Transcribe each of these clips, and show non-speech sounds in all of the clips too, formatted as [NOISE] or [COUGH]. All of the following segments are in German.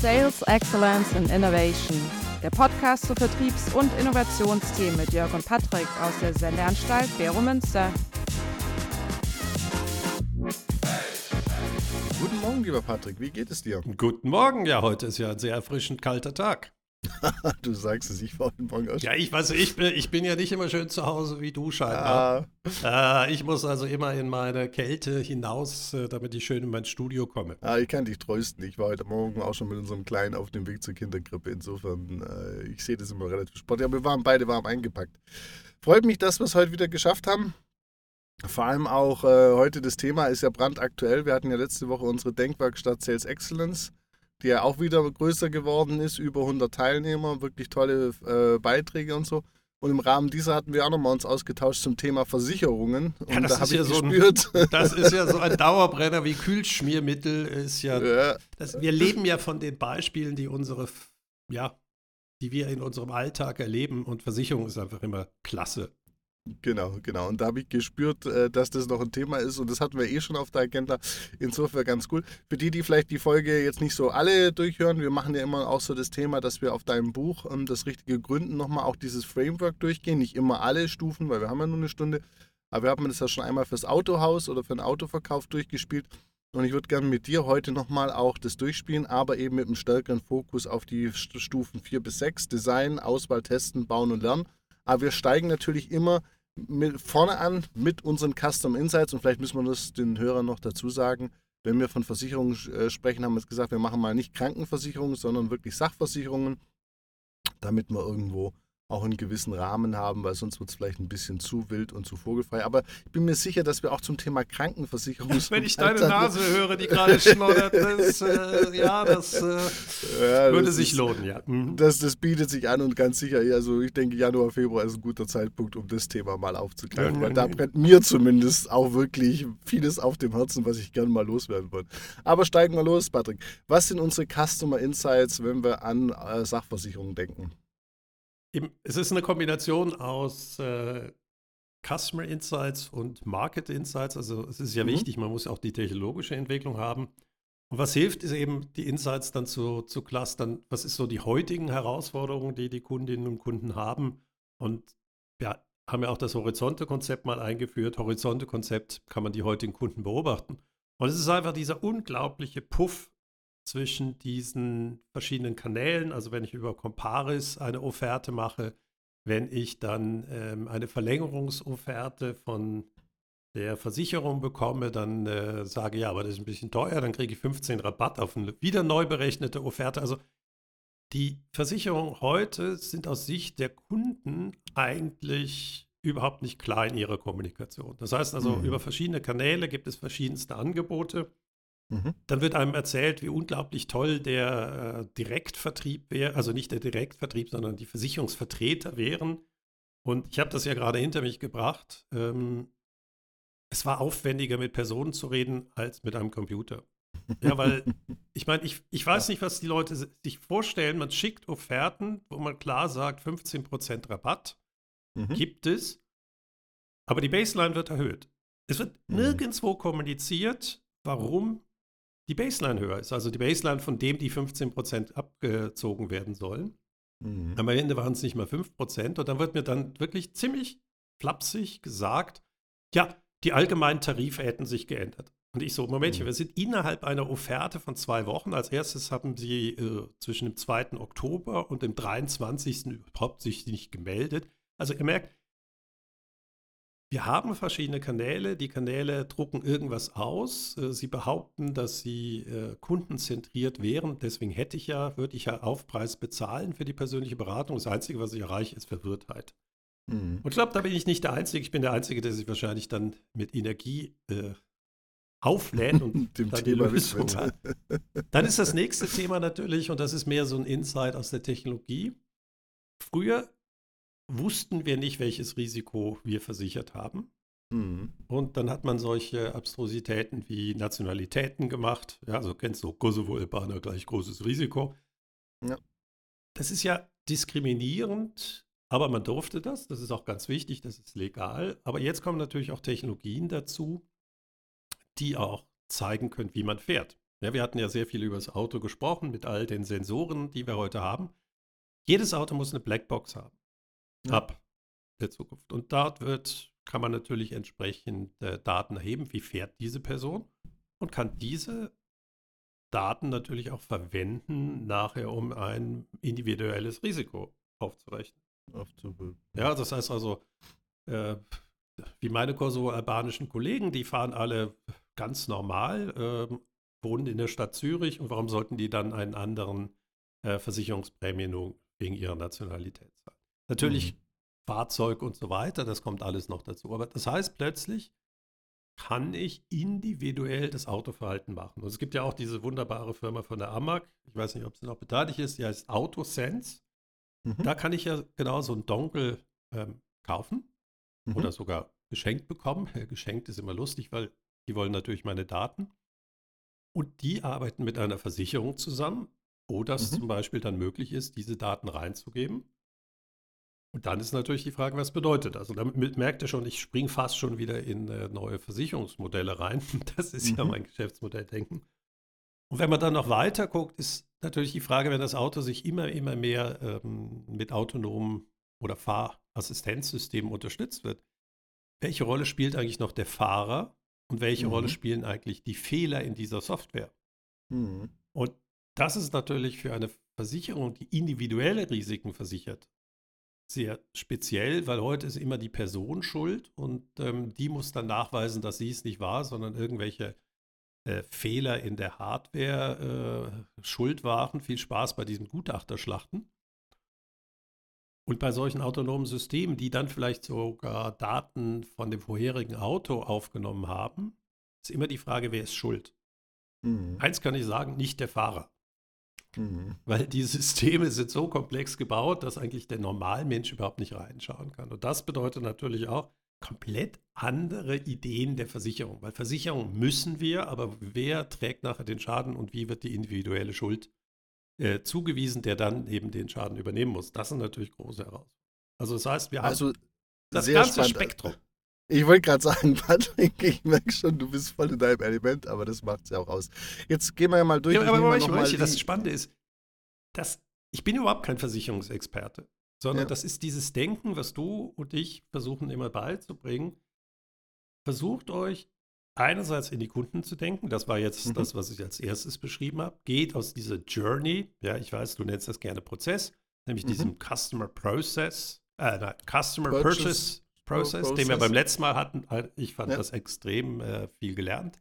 Sales Excellence and Innovation, der Podcast zu Vertriebs- und Innovationsthemen mit Jörg und Patrick aus der Sendeanstalt Bero Münster. Guten Morgen, lieber Patrick, wie geht es dir? Guten Morgen, ja, heute ist ja ein sehr erfrischend kalter Tag. [LAUGHS] du sagst es, ich war heute Morgen aus. Ja, ich weiß, ich bin, ich bin ja nicht immer schön zu Hause wie du scheinbar. Ah. Äh, ich muss also immer in meine Kälte hinaus, äh, damit ich schön in mein Studio komme. Ah, ich kann dich trösten. Ich war heute Morgen auch schon mit unserem Kleinen auf dem Weg zur Kindergrippe. Insofern, äh, ich sehe das immer relativ sportlich. Aber wir waren beide warm eingepackt. Freut mich, dass wir es heute wieder geschafft haben. Vor allem auch äh, heute das Thema ist ja brandaktuell. Wir hatten ja letzte Woche unsere Denkwerkstatt Sales Excellence die ja auch wieder größer geworden ist, über 100 Teilnehmer, wirklich tolle äh, Beiträge und so. Und im Rahmen dieser hatten wir auch nochmal uns ausgetauscht zum Thema Versicherungen. Und ja, das da ist ja so gespürt. Ein, [LAUGHS] das ist ja so ein Dauerbrenner wie Kühlschmiermittel. Ist ja, ja. Das, wir leben ja von den Beispielen, die unsere, ja, die wir in unserem Alltag erleben. Und Versicherung ist einfach immer klasse. Genau, genau. Und da habe ich gespürt, äh, dass das noch ein Thema ist und das hatten wir eh schon auf der Agenda. Insofern ganz cool. Für die, die vielleicht die Folge jetzt nicht so alle durchhören, wir machen ja immer auch so das Thema, dass wir auf deinem Buch ähm, das richtige Gründen nochmal auch dieses Framework durchgehen. Nicht immer alle Stufen, weil wir haben ja nur eine Stunde. Aber wir haben das ja schon einmal fürs Autohaus oder für den Autoverkauf durchgespielt. Und ich würde gerne mit dir heute nochmal auch das durchspielen, aber eben mit einem stärkeren Fokus auf die Stufen 4 bis 6, Design, Auswahl, Testen, Bauen und Lernen. Aber wir steigen natürlich immer vorne an mit unseren Custom Insights und vielleicht müssen wir das den Hörern noch dazu sagen. Wenn wir von Versicherungen äh, sprechen, haben wir jetzt gesagt, wir machen mal nicht Krankenversicherungen, sondern wirklich Sachversicherungen, damit wir irgendwo auch einen gewissen Rahmen haben, weil sonst wird es vielleicht ein bisschen zu wild und zu vogelfrei. Aber ich bin mir sicher, dass wir auch zum Thema Krankenversicherung. [LAUGHS] Wenn ich deine Nase höre, die gerade schnoddert, das, äh, ja, das äh, ja, würde das sich ist, lohnen, ja. Mhm. Das, das bietet sich an und ganz sicher, also ich denke, Januar, Februar ist ein guter Zeitpunkt, um das Thema mal aufzugreifen, ja, weil da brennt mir zumindest auch wirklich vieles auf dem Herzen, was ich gerne mal loswerden wollte. Aber steigen wir los, Patrick. Was sind unsere Customer Insights, wenn wir an äh, Sachversicherungen denken? Es ist eine Kombination aus äh, Customer Insights und Market Insights. Also es ist ja mhm. wichtig, man muss auch die technologische Entwicklung haben. Und was hilft, ist eben die Insights dann zu, zu clustern. Was ist so die heutigen Herausforderungen, die die Kundinnen und Kunden haben? Und wir haben ja auch das Horizonte-Konzept mal eingeführt. Horizonte-Konzept kann man die heutigen Kunden beobachten. Und es ist einfach dieser unglaubliche Puff zwischen diesen verschiedenen Kanälen. Also wenn ich über Comparis eine Offerte mache, wenn ich dann ähm, eine Verlängerungsofferte von der Versicherung bekomme, dann äh, sage ja, aber das ist ein bisschen teuer, dann kriege ich 15 Rabatt auf eine wieder neu berechnete Offerte. Also die Versicherungen heute sind aus Sicht der Kunden eigentlich überhaupt nicht klar in ihrer Kommunikation. Das heißt also, mhm. über verschiedene Kanäle gibt es verschiedenste Angebote. Mhm. Dann wird einem erzählt, wie unglaublich toll der äh, Direktvertrieb wäre, also nicht der Direktvertrieb, sondern die Versicherungsvertreter wären. Und ich habe das ja gerade hinter mich gebracht. Ähm, es war aufwendiger, mit Personen zu reden, als mit einem Computer. Ja, weil [LAUGHS] ich meine, ich, ich weiß nicht, was die Leute sich vorstellen. Man schickt Offerten, wo man klar sagt, 15% Rabatt mhm. gibt es, aber die Baseline wird erhöht. Es wird mhm. nirgendwo kommuniziert, warum die Baseline höher ist. Also die Baseline, von dem die 15% abgezogen werden sollen. Mhm. Am Ende waren es nicht mal 5%. Und dann wird mir dann wirklich ziemlich flapsig gesagt, ja, die allgemeinen Tarife hätten sich geändert. Und ich so, Momentchen, mhm. wir sind innerhalb einer Offerte von zwei Wochen. Als erstes haben sie äh, zwischen dem 2. Oktober und dem 23. überhaupt sich nicht gemeldet. Also ihr merkt, wir haben verschiedene Kanäle. Die Kanäle drucken irgendwas aus. Äh, sie behaupten, dass sie äh, kundenzentriert wären. Deswegen hätte ich ja, würde ich ja Aufpreis bezahlen für die persönliche Beratung. Das Einzige, was ich erreiche, ist Verwirrtheit. Mhm. Und ich glaube, da bin ich nicht der Einzige. Ich bin der Einzige, der sich wahrscheinlich dann mit Energie äh, auflädt und [LAUGHS] Dem dann Thema die Lösung hat. Dann ist das nächste Thema natürlich, und das ist mehr so ein Insight aus der Technologie. Früher wussten wir nicht, welches Risiko wir versichert haben. Mhm. Und dann hat man solche Abstrusitäten wie Nationalitäten gemacht. Ja, also kennst du Kosovo-Albaner gleich großes Risiko. Ja. Das ist ja diskriminierend, aber man durfte das. Das ist auch ganz wichtig, das ist legal. Aber jetzt kommen natürlich auch Technologien dazu, die auch zeigen können, wie man fährt. Ja, wir hatten ja sehr viel über das Auto gesprochen, mit all den Sensoren, die wir heute haben. Jedes Auto muss eine Blackbox haben. Ja. Ab der Zukunft. Und dort wird, kann man natürlich entsprechend äh, Daten erheben, wie fährt diese Person und kann diese Daten natürlich auch verwenden, nachher, um ein individuelles Risiko aufzurechnen. Aufzubilden. Ja, das heißt also, äh, wie meine kosovo-albanischen Kollegen, die fahren alle ganz normal, äh, wohnen in der Stadt Zürich und warum sollten die dann einen anderen äh, Versicherungsprämie nur wegen ihrer Nationalität zahlen? Natürlich mhm. Fahrzeug und so weiter, das kommt alles noch dazu. Aber das heißt plötzlich, kann ich individuell das Autoverhalten machen. Und es gibt ja auch diese wunderbare Firma von der AMAG, ich weiß nicht, ob sie noch beteiligt ist, die heißt AutoSense. Mhm. Da kann ich ja genau so einen Dongle ähm, kaufen mhm. oder sogar geschenkt bekommen. [LAUGHS] geschenkt ist immer lustig, weil die wollen natürlich meine Daten. Und die arbeiten mit einer Versicherung zusammen, wo das mhm. zum Beispiel dann möglich ist, diese Daten reinzugeben. Und dann ist natürlich die Frage, was bedeutet das? Und damit merkt ihr schon, ich springe fast schon wieder in äh, neue Versicherungsmodelle rein. [LAUGHS] Das ist mhm. ja mein Geschäftsmodelldenken. Und wenn man dann noch weiter guckt, ist natürlich die Frage, wenn das Auto sich immer, immer mehr ähm, mit autonomen oder Fahrassistenzsystemen unterstützt wird, welche Rolle spielt eigentlich noch der Fahrer und welche mhm. Rolle spielen eigentlich die Fehler in dieser Software? Mhm. Und das ist natürlich für eine Versicherung, die individuelle Risiken versichert, sehr speziell, weil heute ist immer die Person schuld und ähm, die muss dann nachweisen, dass sie es nicht war, sondern irgendwelche äh, Fehler in der Hardware äh, schuld waren. Viel Spaß bei diesen Gutachterschlachten. Und bei solchen autonomen Systemen, die dann vielleicht sogar Daten von dem vorherigen Auto aufgenommen haben, ist immer die Frage, wer ist schuld? Mhm. Eins kann ich sagen, nicht der Fahrer. Mhm. Weil die Systeme sind so komplex gebaut, dass eigentlich der Normalmensch überhaupt nicht reinschauen kann. Und das bedeutet natürlich auch komplett andere Ideen der Versicherung. Weil Versicherung müssen wir, aber wer trägt nachher den Schaden und wie wird die individuelle Schuld äh, zugewiesen, der dann eben den Schaden übernehmen muss? Das sind natürlich große Herausforderungen. Also das heißt, wir also haben das ganze spannend. Spektrum. Ich wollte gerade sagen, [LAUGHS] Patrick, ich merke schon, du bist voll in deinem Element, aber das macht es ja auch aus. Jetzt gehen wir ja mal durch. Ja, aber weißt, weißt, das Spannende ist, dass ich bin überhaupt kein Versicherungsexperte, sondern ja. das ist dieses Denken, was du und ich versuchen immer beizubringen. Versucht euch einerseits in die Kunden zu denken, das war jetzt mhm. das, was ich als erstes beschrieben habe, geht aus dieser Journey, ja, ich weiß, du nennst das gerne Prozess, nämlich mhm. diesem Customer Process, äh, nein, Customer Purchase, Purchase Process, Process, den wir beim letzten Mal hatten. Ich fand ja. das extrem äh, viel gelernt.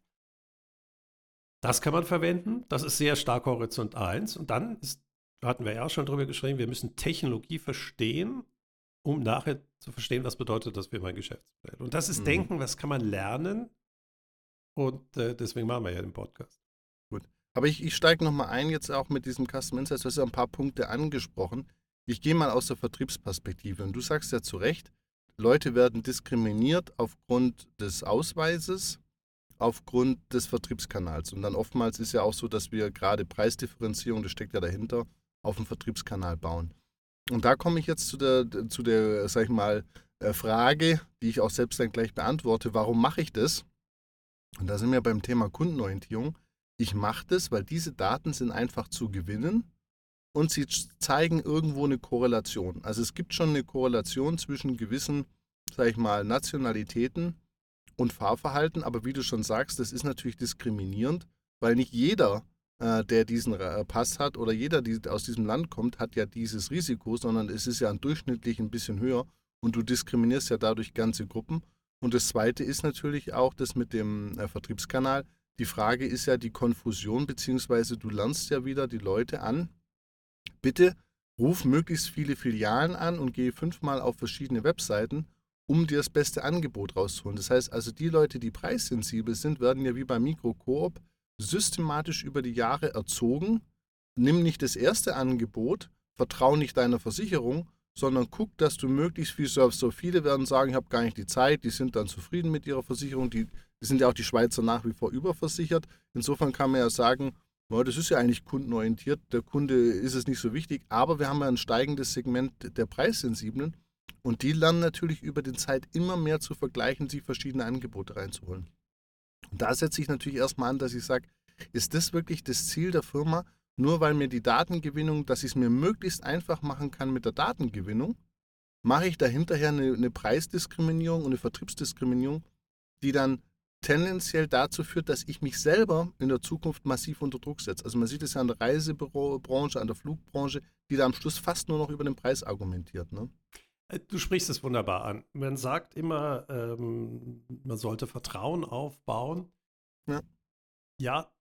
Das kann man verwenden. Das ist sehr stark Horizont 1. Und dann ist, hatten wir ja auch schon drüber geschrieben, wir müssen Technologie verstehen, um nachher zu verstehen, was bedeutet das für mein Geschäftsmodell. Und das ist mhm. Denken, was kann man lernen. Und äh, deswegen machen wir ja den Podcast. Gut. Aber ich, ich steige nochmal ein, jetzt auch mit diesem Custom Insights. Du hast ja ein paar Punkte angesprochen. Ich gehe mal aus der Vertriebsperspektive. Und du sagst ja zu Recht, Leute werden diskriminiert aufgrund des Ausweises, aufgrund des Vertriebskanals. Und dann oftmals ist ja auch so, dass wir gerade Preisdifferenzierung, das steckt ja dahinter, auf dem Vertriebskanal bauen. Und da komme ich jetzt zu der, zu der, sag ich mal, äh, Frage, die ich auch selbst dann gleich beantworte. Warum mache ich das? Und da sind wir beim Thema Kundenorientierung. Ich mache das, weil diese Daten sind einfach zu gewinnen und sie zeigen irgendwo eine Korrelation. Also es gibt schon eine Korrelation zwischen gewissen, sag ich mal, Nationalitäten und Fahrverhalten, aber wie du schon sagst, das ist natürlich diskriminierend, weil nicht jeder, äh, der diesen äh, Pass hat oder jeder, der aus diesem Land kommt, hat ja dieses Risiko, sondern es ist ja durchschnittlich ein bisschen höher und du diskriminierst ja dadurch ganze Gruppen. Und das Zweite ist natürlich auch das mit dem äh, Vertriebskanal. Die Frage ist ja die Konfusion, beziehungsweise du lernst ja wieder die Leute an, bitte ruf möglichst viele Filialen an und gehe fünfmal auf verschiedene Webseiten, um dir das beste Angebot rauszuholen. Das heißt also, die Leute, die preissensibel sind, werden ja wie beim Mikrokoop systematisch über die Jahre erzogen. Nimm nicht das erste Angebot, vertraue nicht deiner Versicherung, sondern guck, dass du möglichst viel surfst. So viele werden sagen, ich habe gar nicht die Zeit, die sind dann zufrieden mit ihrer Versicherung. Die, die sind ja auch die Schweizer nach wie vor überversichert. Insofern kann man ja sagen, ja, das ist ja eigentlich kundenorientiert. Der Kunde ist es nicht so wichtig, aber wir haben ja ein steigendes Segment der Preissensiblen und die lernen natürlich über die Zeit immer mehr zu vergleichen, sich verschiedene Angebote reinzuholen. Und da setze ich natürlich erstmal an, dass ich sage, ist das wirklich das Ziel der Firma? Nur weil mir die Datengewinnung, dass ich es mir möglichst einfach machen kann mit der Datengewinnung, mache ich dahinterher eine, eine Preisdiskriminierung und eine Vertriebsdiskriminierung, die dann tendenziell dazu führt, dass ich mich selber in der Zukunft massiv unter Druck setze. Also man sieht es ja an der Reisebranche, an der Flugbranche, die da am Schluss fast nur noch über den Preis argumentiert. Ne? Äh, du sprichst es wunderbar an. Man sagt immer, ähm, man sollte Vertrauen aufbauen. Ja. ja,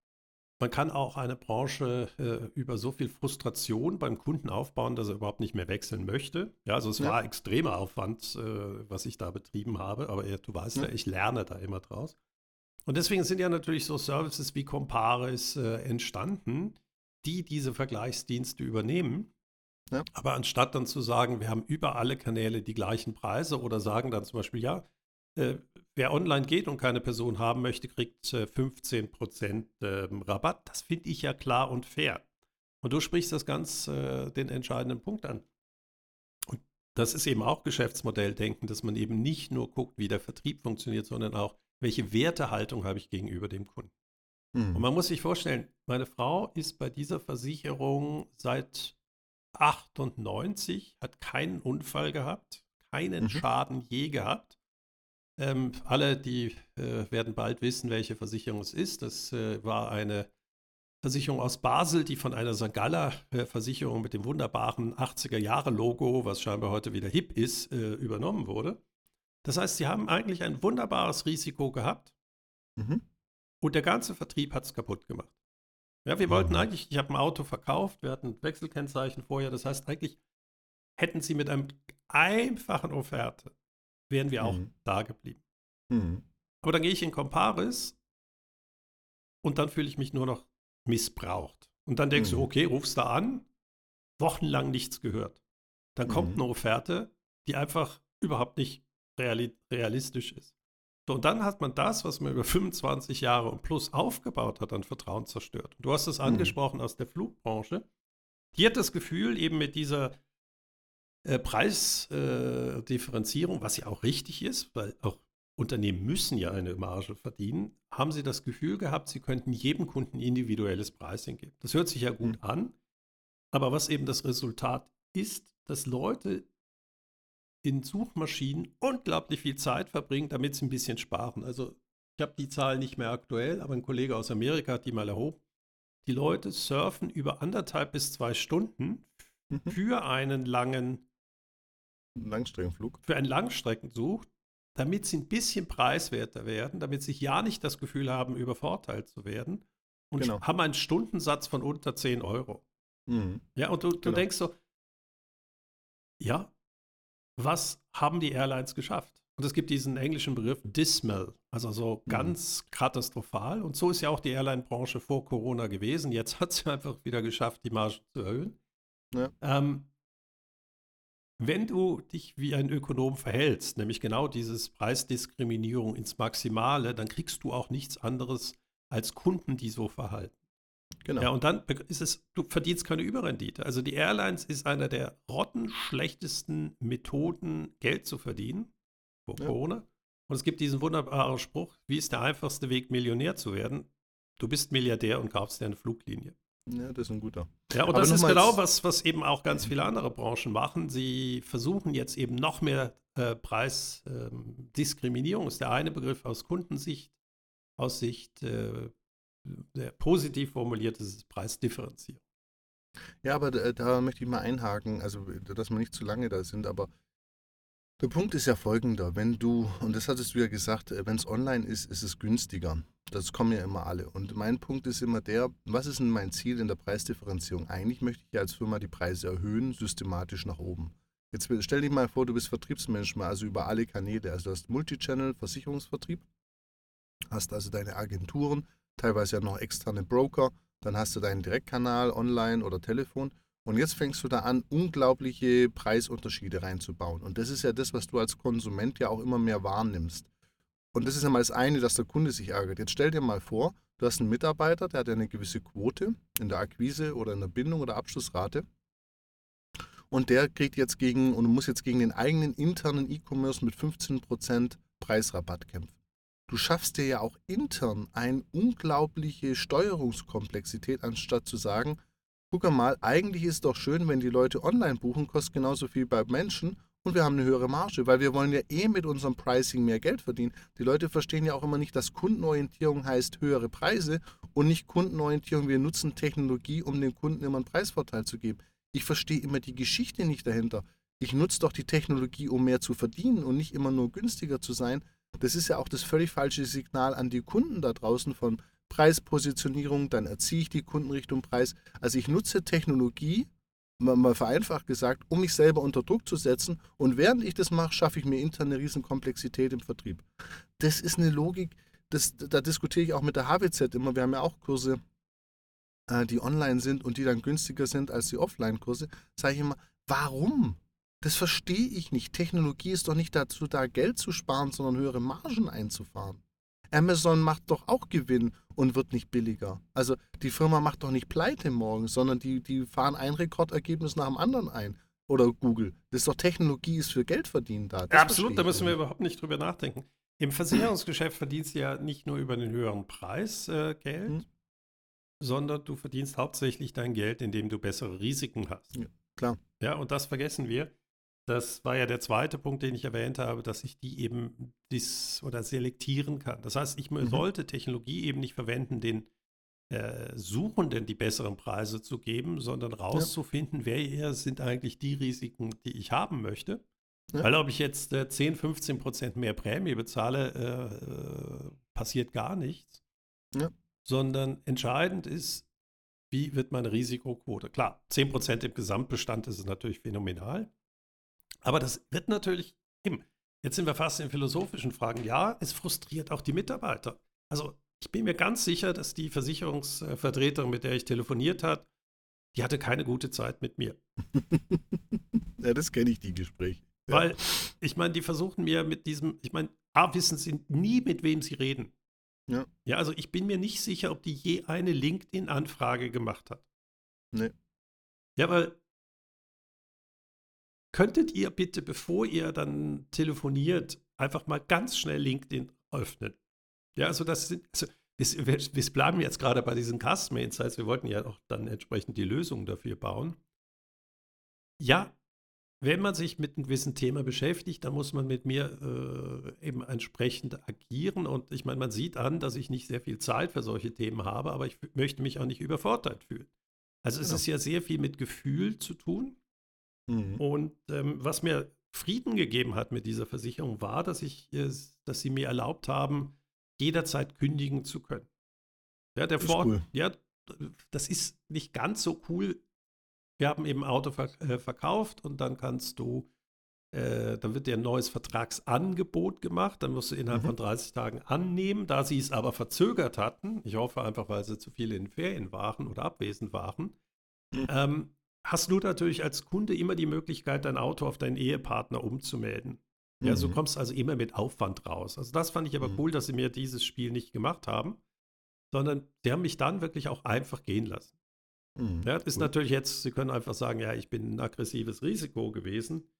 man kann auch eine Branche äh, über so viel Frustration beim Kunden aufbauen, dass er überhaupt nicht mehr wechseln möchte. Ja, also es ja. war extremer Aufwand, äh, was ich da betrieben habe, aber du weißt ja. ja, ich lerne da immer draus. Und deswegen sind ja natürlich so Services wie Comparis äh, entstanden, die diese Vergleichsdienste übernehmen. Ja. Aber anstatt dann zu sagen, wir haben über alle Kanäle die gleichen Preise oder sagen dann zum Beispiel, ja, äh, wer online geht und keine Person haben möchte, kriegt äh, 15% äh, Rabatt. Das finde ich ja klar und fair. Und du sprichst das ganz äh, den entscheidenden Punkt an. Und das ist eben auch Geschäftsmodelldenken, dass man eben nicht nur guckt, wie der Vertrieb funktioniert, sondern auch, welche Wertehaltung habe ich gegenüber dem Kunden. Mhm. Und man muss sich vorstellen, meine Frau ist bei dieser Versicherung seit 98, hat keinen Unfall gehabt, keinen mhm. Schaden je gehabt. Ähm, alle, die äh, werden bald wissen, welche Versicherung es ist. Das äh, war eine Versicherung aus Basel, die von einer St. Galler äh, Versicherung mit dem wunderbaren 80er-Jahre-Logo, was scheinbar heute wieder hip ist, äh, übernommen wurde. Das heißt, sie haben eigentlich ein wunderbares Risiko gehabt mhm. und der ganze Vertrieb hat es kaputt gemacht. Ja, wir wollten eigentlich, ich habe ein Auto verkauft, wir hatten Wechselkennzeichen vorher, das heißt eigentlich hätten sie mit einem einfachen Offerte, wären wir auch mhm. da geblieben. Mhm. Aber dann gehe ich in Comparis und dann fühle ich mich nur noch missbraucht. Und dann denkst du, mhm. okay, rufst da an, wochenlang nichts gehört. Dann kommt mhm. eine Offerte, die einfach überhaupt nicht realistisch ist. So, und dann hat man das, was man über 25 Jahre und plus aufgebaut hat, an Vertrauen zerstört. Und du hast es mhm. angesprochen aus der Flugbranche. Die hat das Gefühl, eben mit dieser äh, Preisdifferenzierung, äh, was ja auch richtig ist, weil auch Unternehmen müssen ja eine Marge verdienen, haben sie das Gefühl gehabt, sie könnten jedem Kunden individuelles Pricing geben. Das hört sich ja gut mhm. an, aber was eben das Resultat ist, dass Leute in Suchmaschinen unglaublich viel Zeit verbringen, damit sie ein bisschen sparen. Also ich habe die Zahl nicht mehr aktuell, aber ein Kollege aus Amerika hat die mal erhoben. Die Leute surfen über anderthalb bis zwei Stunden mhm. für einen langen Langstreckenflug. Für einen Langstreckensuch, damit sie ein bisschen preiswerter werden, damit sie ja nicht das Gefühl haben, übervorteilt zu werden. Und genau. haben einen Stundensatz von unter 10 Euro. Mhm. Ja, und du, du genau. denkst so, ja, was haben die Airlines geschafft? Und es gibt diesen englischen Begriff dismal, also so mhm. ganz mhm. katastrophal. Und so ist ja auch die Airline-Branche vor Corona gewesen. Jetzt hat sie einfach wieder geschafft, die Margen zu erhöhen. Ja. Ähm, wenn du dich wie ein Ökonom verhältst, nämlich genau dieses Preisdiskriminierung ins Maximale, dann kriegst du auch nichts anderes als Kunden, die so verhalten. Genau. Ja, und dann ist es, du verdienst keine Überrendite. Also die Airlines ist einer der rottenschlechtesten Methoden, Geld zu verdienen vor ja. Corona. Und es gibt diesen wunderbaren Spruch, wie ist der einfachste Weg, Millionär zu werden? Du bist Milliardär und kaufst dir eine Fluglinie. Ja, das ist ein guter. Ja, und Aber das ist genau was, was eben auch ganz viele andere Branchen machen. Sie versuchen jetzt eben noch mehr äh, Preisdiskriminierung, ähm, ist der eine Begriff aus Kundensicht, aus Sicht äh, positiv formuliert ist es Preisdifferenzierung. Ja, aber da, da, möchte ich mal einhaken, also dass wir nicht zu lange da sind, aber der Punkt ist ja folgender, wenn du, und das hattest du ja gesagt, äh, wenn es online ist, ist es günstiger. Das kommen ja immer alle. Und mein Punkt ist immer der, was ist denn mein Ziel in der Preisdifferenzierung? Eigentlich möchte ich ja als Firma die Preise erhöhen, systematisch nach oben. Jetzt stell dir mal vor, du bist Vertriebsmensch, also über alle Kanäle. Also du hast Multichannel, Versicherungsvertrieb, hast also deine Agenturen, teilweise ja noch externe Broker, dann hast du deinen Direktkanal online oder Telefon und jetzt fängst du da an, unglaubliche Preisunterschiede reinzubauen. Und das ist ja das, was du als Konsument ja auch immer mehr wahrnimmst. Und das ist ja mal das eine, dass der Kunde sich ärgert. Jetzt stell dir mal vor, du hast einen Mitarbeiter, der hat ja eine gewisse Quote in der Akquise oder in der Bindung oder Abschlussrate. Und der kriegt jetzt gegen und muss jetzt gegen den eigenen internen E-Commerce mit 15% Preisrabatt kämpfen. Du schaffst dir ja auch intern eine unglaubliche Steuerungskomplexität, anstatt zu sagen, guck mal, eigentlich ist es doch schön, wenn die Leute online buchen, kostet genauso viel bei Menschen und wir haben eine höhere Marge, weil wir wollen ja eh mit unserem Pricing mehr Geld verdienen. Die Leute verstehen ja auch immer nicht, dass Kundenorientierung heißt höhere Preise und nicht Kundenorientierung, wir nutzen Technologie, um dem Kunden immer einen Preisvorteil zu geben. Ich verstehe immer die Geschichte nicht dahinter. Ich nutze doch die Technologie, um mehr zu verdienen und nicht immer nur günstiger zu sein. Das ist ja auch das völlig falsche Signal an die Kunden da draußen von Preispositionierung, dann erziehe ich die Kunden Richtung Preis. Also ich nutze Technologie, mal, vereinfacht gesagt, um mich selber unter Druck zu setzen und während ich das mache, schaffe ich mir intern eine Riesenkomplexität im Vertrieb. Das ist eine Logik, das, da diskutiere ich auch mit der HWZ immer. Wir haben ja auch Kurse, äh, die online sind und die dann günstiger sind als die Offline-Kurse. Sage ich immer, warum? Das verstehe ich nicht. Technologie ist doch nicht dazu da, Geld zu sparen, sondern höhere Margen einzufahren. Amazon macht doch auch Gewinn und wird nicht billiger. Also die Firma macht doch nicht pleite morgen, sondern die, die fahren ein Rekordergebnis nach dem anderen ein. Oder Google. Das ist doch Technologie, ist für Geld verdienen da. Ja, absolut, da müssen wir überhaupt nicht drüber nachdenken. Im Versicherungsgeschäft verdienst du ja nicht nur über den höheren Preis äh, Geld, hm. sondern du verdienst hauptsächlich dein Geld, indem du bessere Risiken hast. Ja, klar. Ja, und das vergessen wir. Das war ja der zweite Punkt, den ich erwähnt habe, dass ich die eben dis oder selektieren kann. Das heißt, ich mhm. sollte Technologie eben nicht verwenden, den äh, Suchenden die besseren Preise zu geben, sondern rauszufinden, ja. wer eher sind eigentlich die Risiken, die ich haben möchte. Ja. Weil ob ich jetzt äh, 10, 15 Prozent mehr Prämie bezahle, äh, passiert gar nichts. Ja. Sondern entscheidend ist, wie wird meine Risikoquote? Klar, 10 Prozent im Gesamtbestand ist natürlich phänomenal. Aber das wird natürlich eben, jetzt sind wir fast in philosophischen Fragen. Ja, es frustriert auch die Mitarbeiter. Also ich bin mir ganz sicher, dass die Versicherungsvertreterin, mit der ich telefoniert habe, die hatte keine gute Zeit mit mir. [LAUGHS] ja, das kenne ich, die Gespräche. Ja. Weil, ich meine, die versuchen mir mit diesem, ich meine, A, wissen sie nie, mit wem sie reden. Ja. Ja, also ich bin mir nicht sicher, ob die je eine LinkedIn-Anfrage gemacht hat. Nee. Ja, weil könntet ihr bitte, bevor ihr dann telefoniert, einfach mal ganz schnell LinkedIn öffnen? Ja, also das sind, also wir, wir, wir bleiben jetzt gerade bei diesen Customer Insights. Wir wollten ja auch dann entsprechend die Lösungen dafür bauen. Ja, wenn man sich mit einem gewissen Thema beschäftigt, dann muss man mit mir äh, eben entsprechend agieren. Und ich meine, man sieht an, dass ich nicht sehr viel Zeit für solche Themen habe, aber ich möchte mich auch nicht überfordert fühlen. Also es genau. ist ja sehr viel mit Gefühl zu tun. Mhm. Und ähm, was mir Frieden gegeben hat mit dieser Versicherung, war, dass ich, dass sie mir erlaubt haben, jederzeit kündigen zu können. Ja, der Vor cool. ja, das ist nicht ganz so cool. Wir haben eben ein Auto verk äh, verkauft und dann kannst du, äh, dann wird dir ein neues Vertragsangebot gemacht, dann musst du innerhalb mhm. von 30 Tagen annehmen. Da sie es aber verzögert hatten, ich hoffe einfach, weil sie zu viel in Ferien waren oder abwesend waren, mhm. ähm, hast du natürlich als Kunde immer die Möglichkeit, dein Auto auf deinen Ehepartner umzumelden. Ja, mhm. so kommst also immer mit Aufwand raus. Also das fand ich aber mhm. cool, dass sie mir dieses Spiel nicht gemacht haben, sondern sie haben mich dann wirklich auch einfach gehen lassen. Mhm. Ja, ist cool. natürlich jetzt, sie können einfach sagen, ja, ich bin ein aggressives Risiko gewesen. [LAUGHS]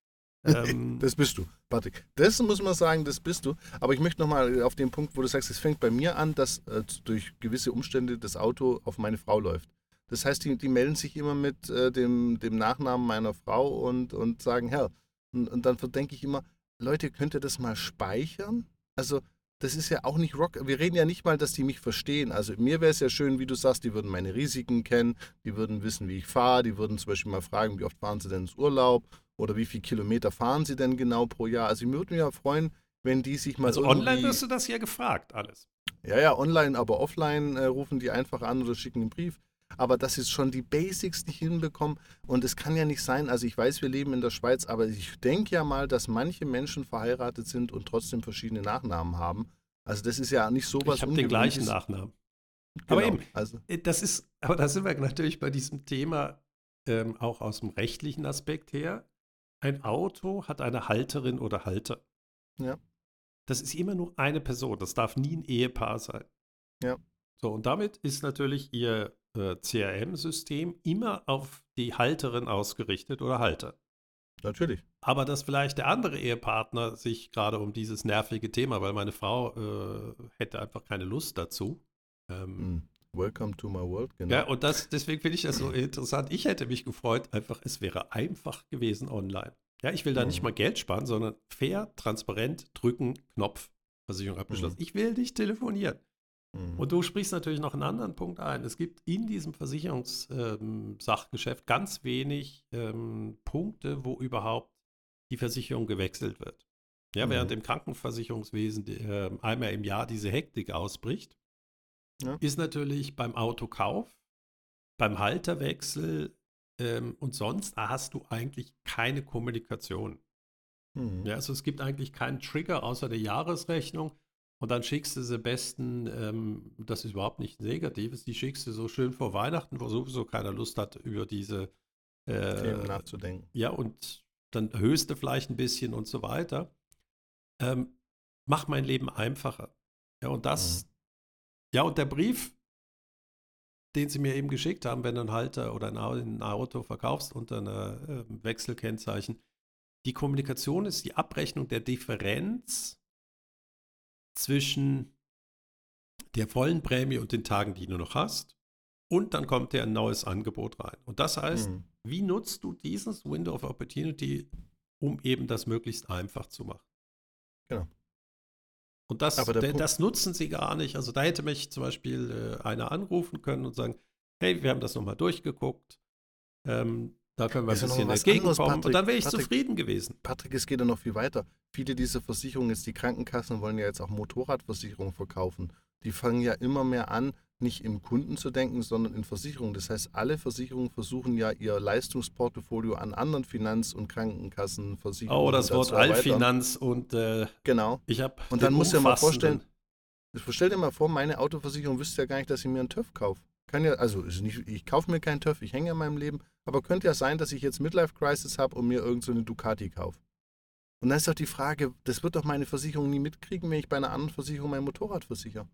Ähm, das bist du, Patrick. Das muss man sagen, das bist du. Aber ich möchte nochmal auf den Punkt, wo du sagst, es fängt bei mir an, dass äh, durch gewisse Umstände das Auto auf meine Frau läuft. Das heißt, die, die melden sich immer mit äh, dem, dem Nachnamen meiner Frau und, und sagen, Herr. Und, und dann denke ich immer, Leute, könnt ihr das mal speichern? Also, das ist ja auch nicht Rock. Wir reden ja nicht mal, dass die mich verstehen. Also mir wäre es ja schön, wie du sagst, die würden meine Risiken kennen, die würden wissen, wie ich fahre, die würden zum Beispiel mal fragen, wie oft fahren sie denn ins Urlaub oder wie viele Kilometer fahren sie denn genau pro Jahr. Also ich würde mich ja freuen, wenn die sich mal. Also online wirst du das ja gefragt, alles. Ja, ja, online, aber offline äh, rufen die einfach an oder schicken einen Brief aber dass sie schon die Basics nicht hinbekommen. Und es kann ja nicht sein, also ich weiß, wir leben in der Schweiz, aber ich denke ja mal, dass manche Menschen verheiratet sind und trotzdem verschiedene Nachnamen haben. Also das ist ja nicht so was Ich habe den gleichen Nachnamen. Genau, aber eben, also. Äh, das ist, aber da sind wir natürlich bei diesem Thema ähm, auch aus dem rechtlichen Aspekt her. Ein Auto hat eine Halterin oder Halter. Ja. Das ist immer nur eine Person. Das darf nie ein Ehepaar sein. Ja. So, und damit ist natürlich ihr äh, CRM-System immer auf die Halterin ausgerichtet oder Halter. Natürlich. Aber dass vielleicht der andere Ehepartner sich gerade um dieses nervige Thema, weil meine Frau äh, hätte einfach keine Lust dazu. Ähm, hm. Welcome to my world, genau. Ja, und das, deswegen finde ich das so interessant. Ich hätte mich gefreut, einfach, es wäre einfach gewesen online. Ja, ich will da mhm. nicht mal Geld sparen, sondern fair, transparent, drücken, Knopf, Versicherung abgeschlossen. Mhm. Ich will nicht telefonieren. Mhm. Und du sprichst natürlich noch einen anderen Punkt ein. Es gibt in diesem Versicherungssachgeschäft ähm, ganz wenig ähm, Punkte, wo überhaupt die Versicherung gewechselt wird. Ja, während mhm. im Krankenversicherungswesen äh, einmal im Jahr diese Hektik ausbricht, ja. ist natürlich beim Autokauf, beim Halterwechsel ähm, und sonst hast du eigentlich keine Kommunikation. Mhm. Ja, also es gibt eigentlich keinen Trigger außer der Jahresrechnung. Und dann schickst du sie besten, ähm, das ist überhaupt nicht Negatives, die schickst du so schön vor Weihnachten, wo sowieso keiner Lust hat, über diese äh, Themen nachzudenken. Ja, und dann du vielleicht ein bisschen und so weiter. Ähm, mach mein Leben einfacher. Ja, und das, mhm. ja, und der Brief, den sie mir eben geschickt haben, wenn du einen Halter oder ein Auto verkaufst unter einer äh, Wechselkennzeichen, die Kommunikation ist die Abrechnung der Differenz zwischen der vollen Prämie und den Tagen, die du noch hast. Und dann kommt dir ein neues Angebot rein. Und das heißt, mhm. wie nutzt du dieses Window of Opportunity, um eben das möglichst einfach zu machen? Genau. Und das, das nutzen sie gar nicht. Also da hätte mich zum Beispiel äh, einer anrufen können und sagen, hey, wir haben das nochmal durchgeguckt. Ähm, da können wir ein bisschen entgegenkommen. und dann wäre ich Patrick, zufrieden gewesen. Patrick, es geht ja noch viel weiter. Viele dieser Versicherungen, jetzt die Krankenkassen, wollen ja jetzt auch Motorradversicherungen verkaufen. Die fangen ja immer mehr an, nicht im Kunden zu denken, sondern in Versicherungen. Das heißt, alle Versicherungen versuchen ja ihr Leistungsportfolio an anderen Finanz- und Krankenkassen, Versicherungen. Oh, das Wort Allfinanz und äh, genau. Ich habe und dann muss ja mal vorstellen. Stell dir mal vor, meine Autoversicherung wüsste ja gar nicht, dass ich mir einen TÜV kaufe. Kann ja, also nicht, ich kaufe mir keinen TÜV, ich hänge in meinem Leben, aber könnte ja sein, dass ich jetzt Midlife Crisis habe und mir irgendeine so Ducati kaufe. Und dann ist doch die Frage, das wird doch meine Versicherung nie mitkriegen, wenn ich bei einer anderen Versicherung mein Motorrad versichere.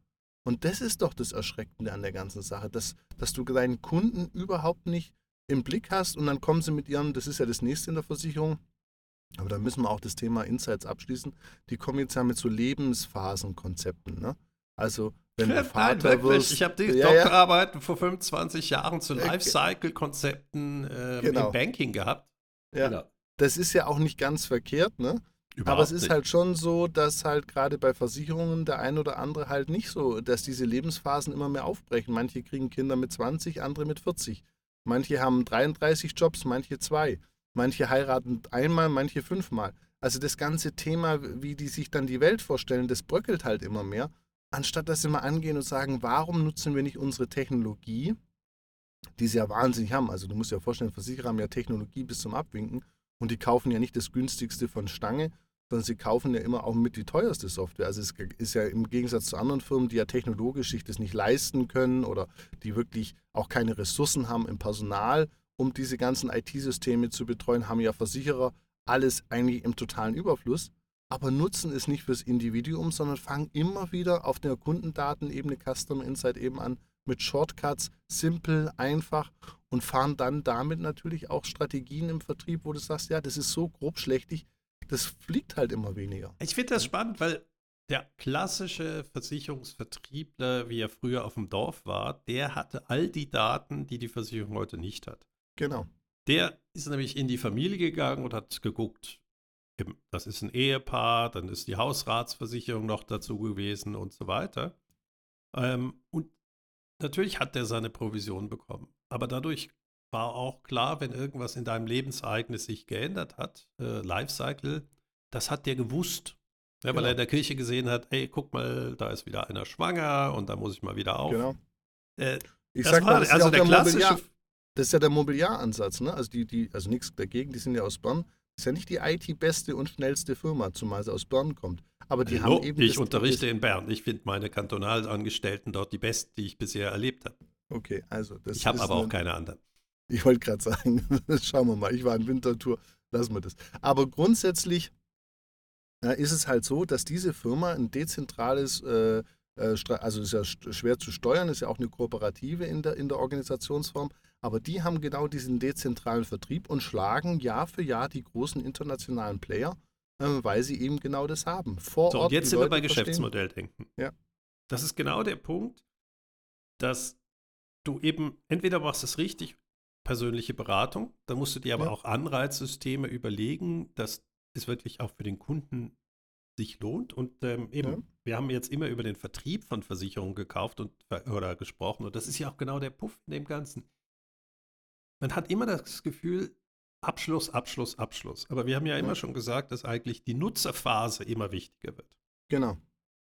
Und das ist doch das Erschreckende an der ganzen Sache, dass, dass du deinen Kunden überhaupt nicht im Blick hast und dann kommen sie mit ihren, das ist ja das nächste in der Versicherung, aber da müssen wir auch das Thema Insights abschließen, die kommen jetzt ja mit so Lebensphasenkonzepten. Ne? Also wenn du Vater Nein, wirst. Ich habe die ja, Doktorarbeiten ja. vor 25 Jahren zu äh, Lifecycle-Konzepten äh, genau. im Banking gehabt. Ja. Genau. Das ist ja auch nicht ganz verkehrt, ne? Überhaupt Aber es ist nicht. halt schon so, dass halt gerade bei Versicherungen der ein oder andere halt nicht so, dass diese Lebensphasen immer mehr aufbrechen. Manche kriegen Kinder mit 20, andere mit 40. Manche haben 33 Jobs, manche zwei. Manche heiraten einmal, manche fünfmal. Also das ganze Thema, wie die sich dann die Welt vorstellen, das bröckelt halt immer mehr anstatt dass sie mal angehen und sagen, warum nutzen wir nicht unsere Technologie, die sie ja wahnsinnig haben. Also du musst dir ja vorstellen, Versicherer haben ja Technologie bis zum Abwinken und die kaufen ja nicht das günstigste von Stange, sondern sie kaufen ja immer auch mit die teuerste Software. Also es ist ja im Gegensatz zu anderen Firmen, die ja technologisch sich das nicht leisten können oder die wirklich auch keine Ressourcen haben im Personal, um diese ganzen IT-Systeme zu betreuen, haben ja Versicherer alles eigentlich im totalen Überfluss aber nutzen es nicht fürs Individuum, sondern fangen immer wieder auf der Kundendatenebene Customer Insight eben an mit Shortcuts, simpel, einfach und fahren dann damit natürlich auch Strategien im Vertrieb, wo du sagst, ja, das ist so grob schlechtig, das fliegt halt immer weniger. Ich finde das spannend, weil der klassische Versicherungsvertriebler, wie er früher auf dem Dorf war, der hatte all die Daten, die die Versicherung heute nicht hat. Genau. Der ist nämlich in die Familie gegangen und hat geguckt, das ist ein Ehepaar, dann ist die Hausratsversicherung noch dazu gewesen und so weiter. Ähm, und natürlich hat der seine Provision bekommen. Aber dadurch war auch klar, wenn irgendwas in deinem Lebensereignis sich geändert hat, äh, Lifecycle, das hat der gewusst. Ja, weil genau. er in der Kirche gesehen hat, ey, guck mal, da ist wieder einer schwanger und da muss ich mal wieder auf. Genau. Äh, ich sag mal, das also der, der klassische. Mobiliar, das ist ja der Mobiliaransatz, ne? Also die, die, also nichts dagegen, die sind ja aus Bonn. Ist ja nicht die IT-beste und schnellste Firma, zumal sie aus Bern kommt. Aber die Hallo, haben eben. Ich unterrichte in Bern. Ich finde meine Kantonalangestellten dort die besten, die ich bisher erlebt habe. Okay, also das Ich habe aber auch keine anderen. [LAUGHS] Ich wollte gerade sagen, [LAUGHS] schauen wir mal. Ich war in Wintertour, lassen wir das. Aber grundsätzlich äh, ist es halt so, dass diese Firma ein dezentrales, äh, äh, also ist ja schwer zu steuern, ist ja auch eine Kooperative in der, in der Organisationsform, Aber die haben genau diesen dezentralen Vertrieb und schlagen Jahr für Jahr die großen internationalen Player, äh, weil sie eben genau das haben. Vor so, Ort und jetzt sind Leute wir bei Geschäftsmodelldenken. Ja. Das ist genau der Punkt, dass du eben entweder machst es richtig, persönliche Beratung, dann musst du dir aber ja. auch Anreizsysteme überlegen, dass es wirklich auch für den Kunden sich lohnt. Und ähm, eben, ja. wir haben jetzt immer über den Vertrieb von Versicherungen gekauft und oder gesprochen. Und das ist ja auch genau der Puff in dem Ganzen. Man hat immer das Gefühl, Abschluss, Abschluss, Abschluss. Aber wir haben ja, ja. immer schon gesagt, dass eigentlich die Nutzerphase immer wichtiger wird. Genau.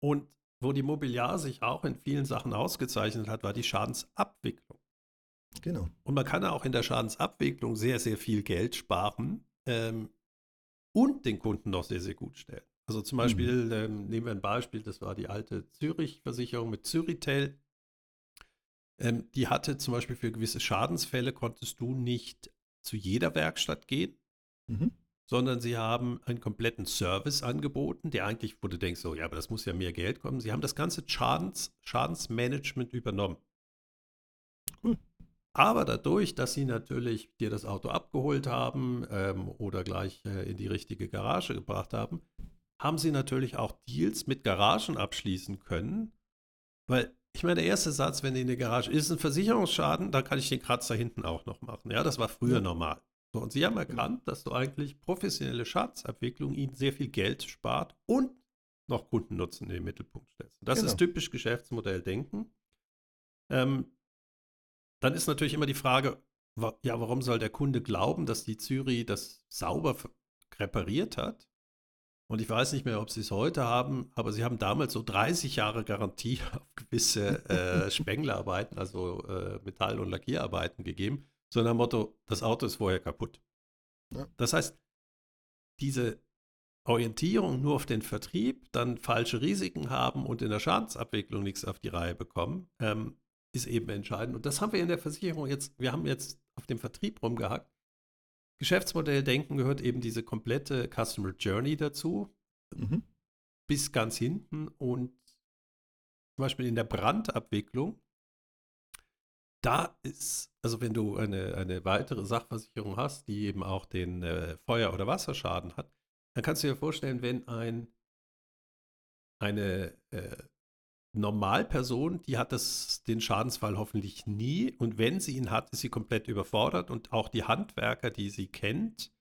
Und wo die Mobiliar sich auch in vielen Sachen ausgezeichnet hat, war die Schadensabwicklung. Genau. Und man kann auch in der Schadensabwicklung sehr, sehr viel Geld sparen ähm, und den Kunden noch sehr, sehr gut stellen. Also zum Beispiel, mhm. ähm, nehmen wir ein Beispiel, das war die alte Zürich-Versicherung mit Zürichtel. Ähm, die hatte zum Beispiel für gewisse Schadensfälle, konntest du nicht zu jeder Werkstatt gehen, mhm. sondern sie haben einen kompletten Service angeboten, der eigentlich, wo du denkst, so, ja, aber das muss ja mehr Geld kommen. Sie haben das ganze Schadens, Schadensmanagement übernommen. Cool. Aber dadurch, dass sie natürlich dir das Auto abgeholt haben ähm, oder gleich äh, in die richtige Garage gebracht haben, haben sie natürlich auch Deals mit Garagen abschließen können. Weil, ich meine, der erste Satz, wenn in der Garage ist, ein Versicherungsschaden, dann kann ich den Kratzer hinten auch noch machen. Ja, das war früher normal. So, und sie haben erkannt, dass du eigentlich professionelle Schadensabwicklung ihnen sehr viel Geld spart und noch Kundennutzen in den Mittelpunkt stellst. Das genau. ist typisch Geschäftsmodelldenken. Ähm, dann ist natürlich immer die Frage, ja, warum soll der Kunde glauben, dass die Zürich das sauber repariert hat? Und ich weiß nicht mehr, ob sie es heute haben, aber sie haben damals so 30 Jahre Garantie [LAUGHS] auf gewisse äh, Spenglerarbeiten, also äh, Metall- und Lackierarbeiten gegeben. So nach dem Motto, das Auto ist vorher kaputt. Ja. Das heißt, diese Orientierung nur auf den Vertrieb, dann falsche Risiken haben und in der Schadensabwicklung nichts auf die Reihe bekommen, ähm, ist eben entscheidend. Und das haben wir in der Versicherung jetzt, wir haben jetzt auf dem Vertrieb rumgehackt. Geschäftsmodelldenken gehört eben diese komplette Customer Journey dazu, mhm. bis ganz hinten. Und zum Beispiel in der Brandabwicklung, da ist, also wenn du eine, eine weitere Sachversicherung hast, die eben auch den äh, Feuer- oder Wasserschaden hat, dann kannst du dir vorstellen, wenn ein, eine äh, Normalperson, die hat das, den Schadensfall hoffentlich nie. Und wenn sie ihn hat, ist sie komplett überfordert. Und auch die Handwerker, die sie kennt,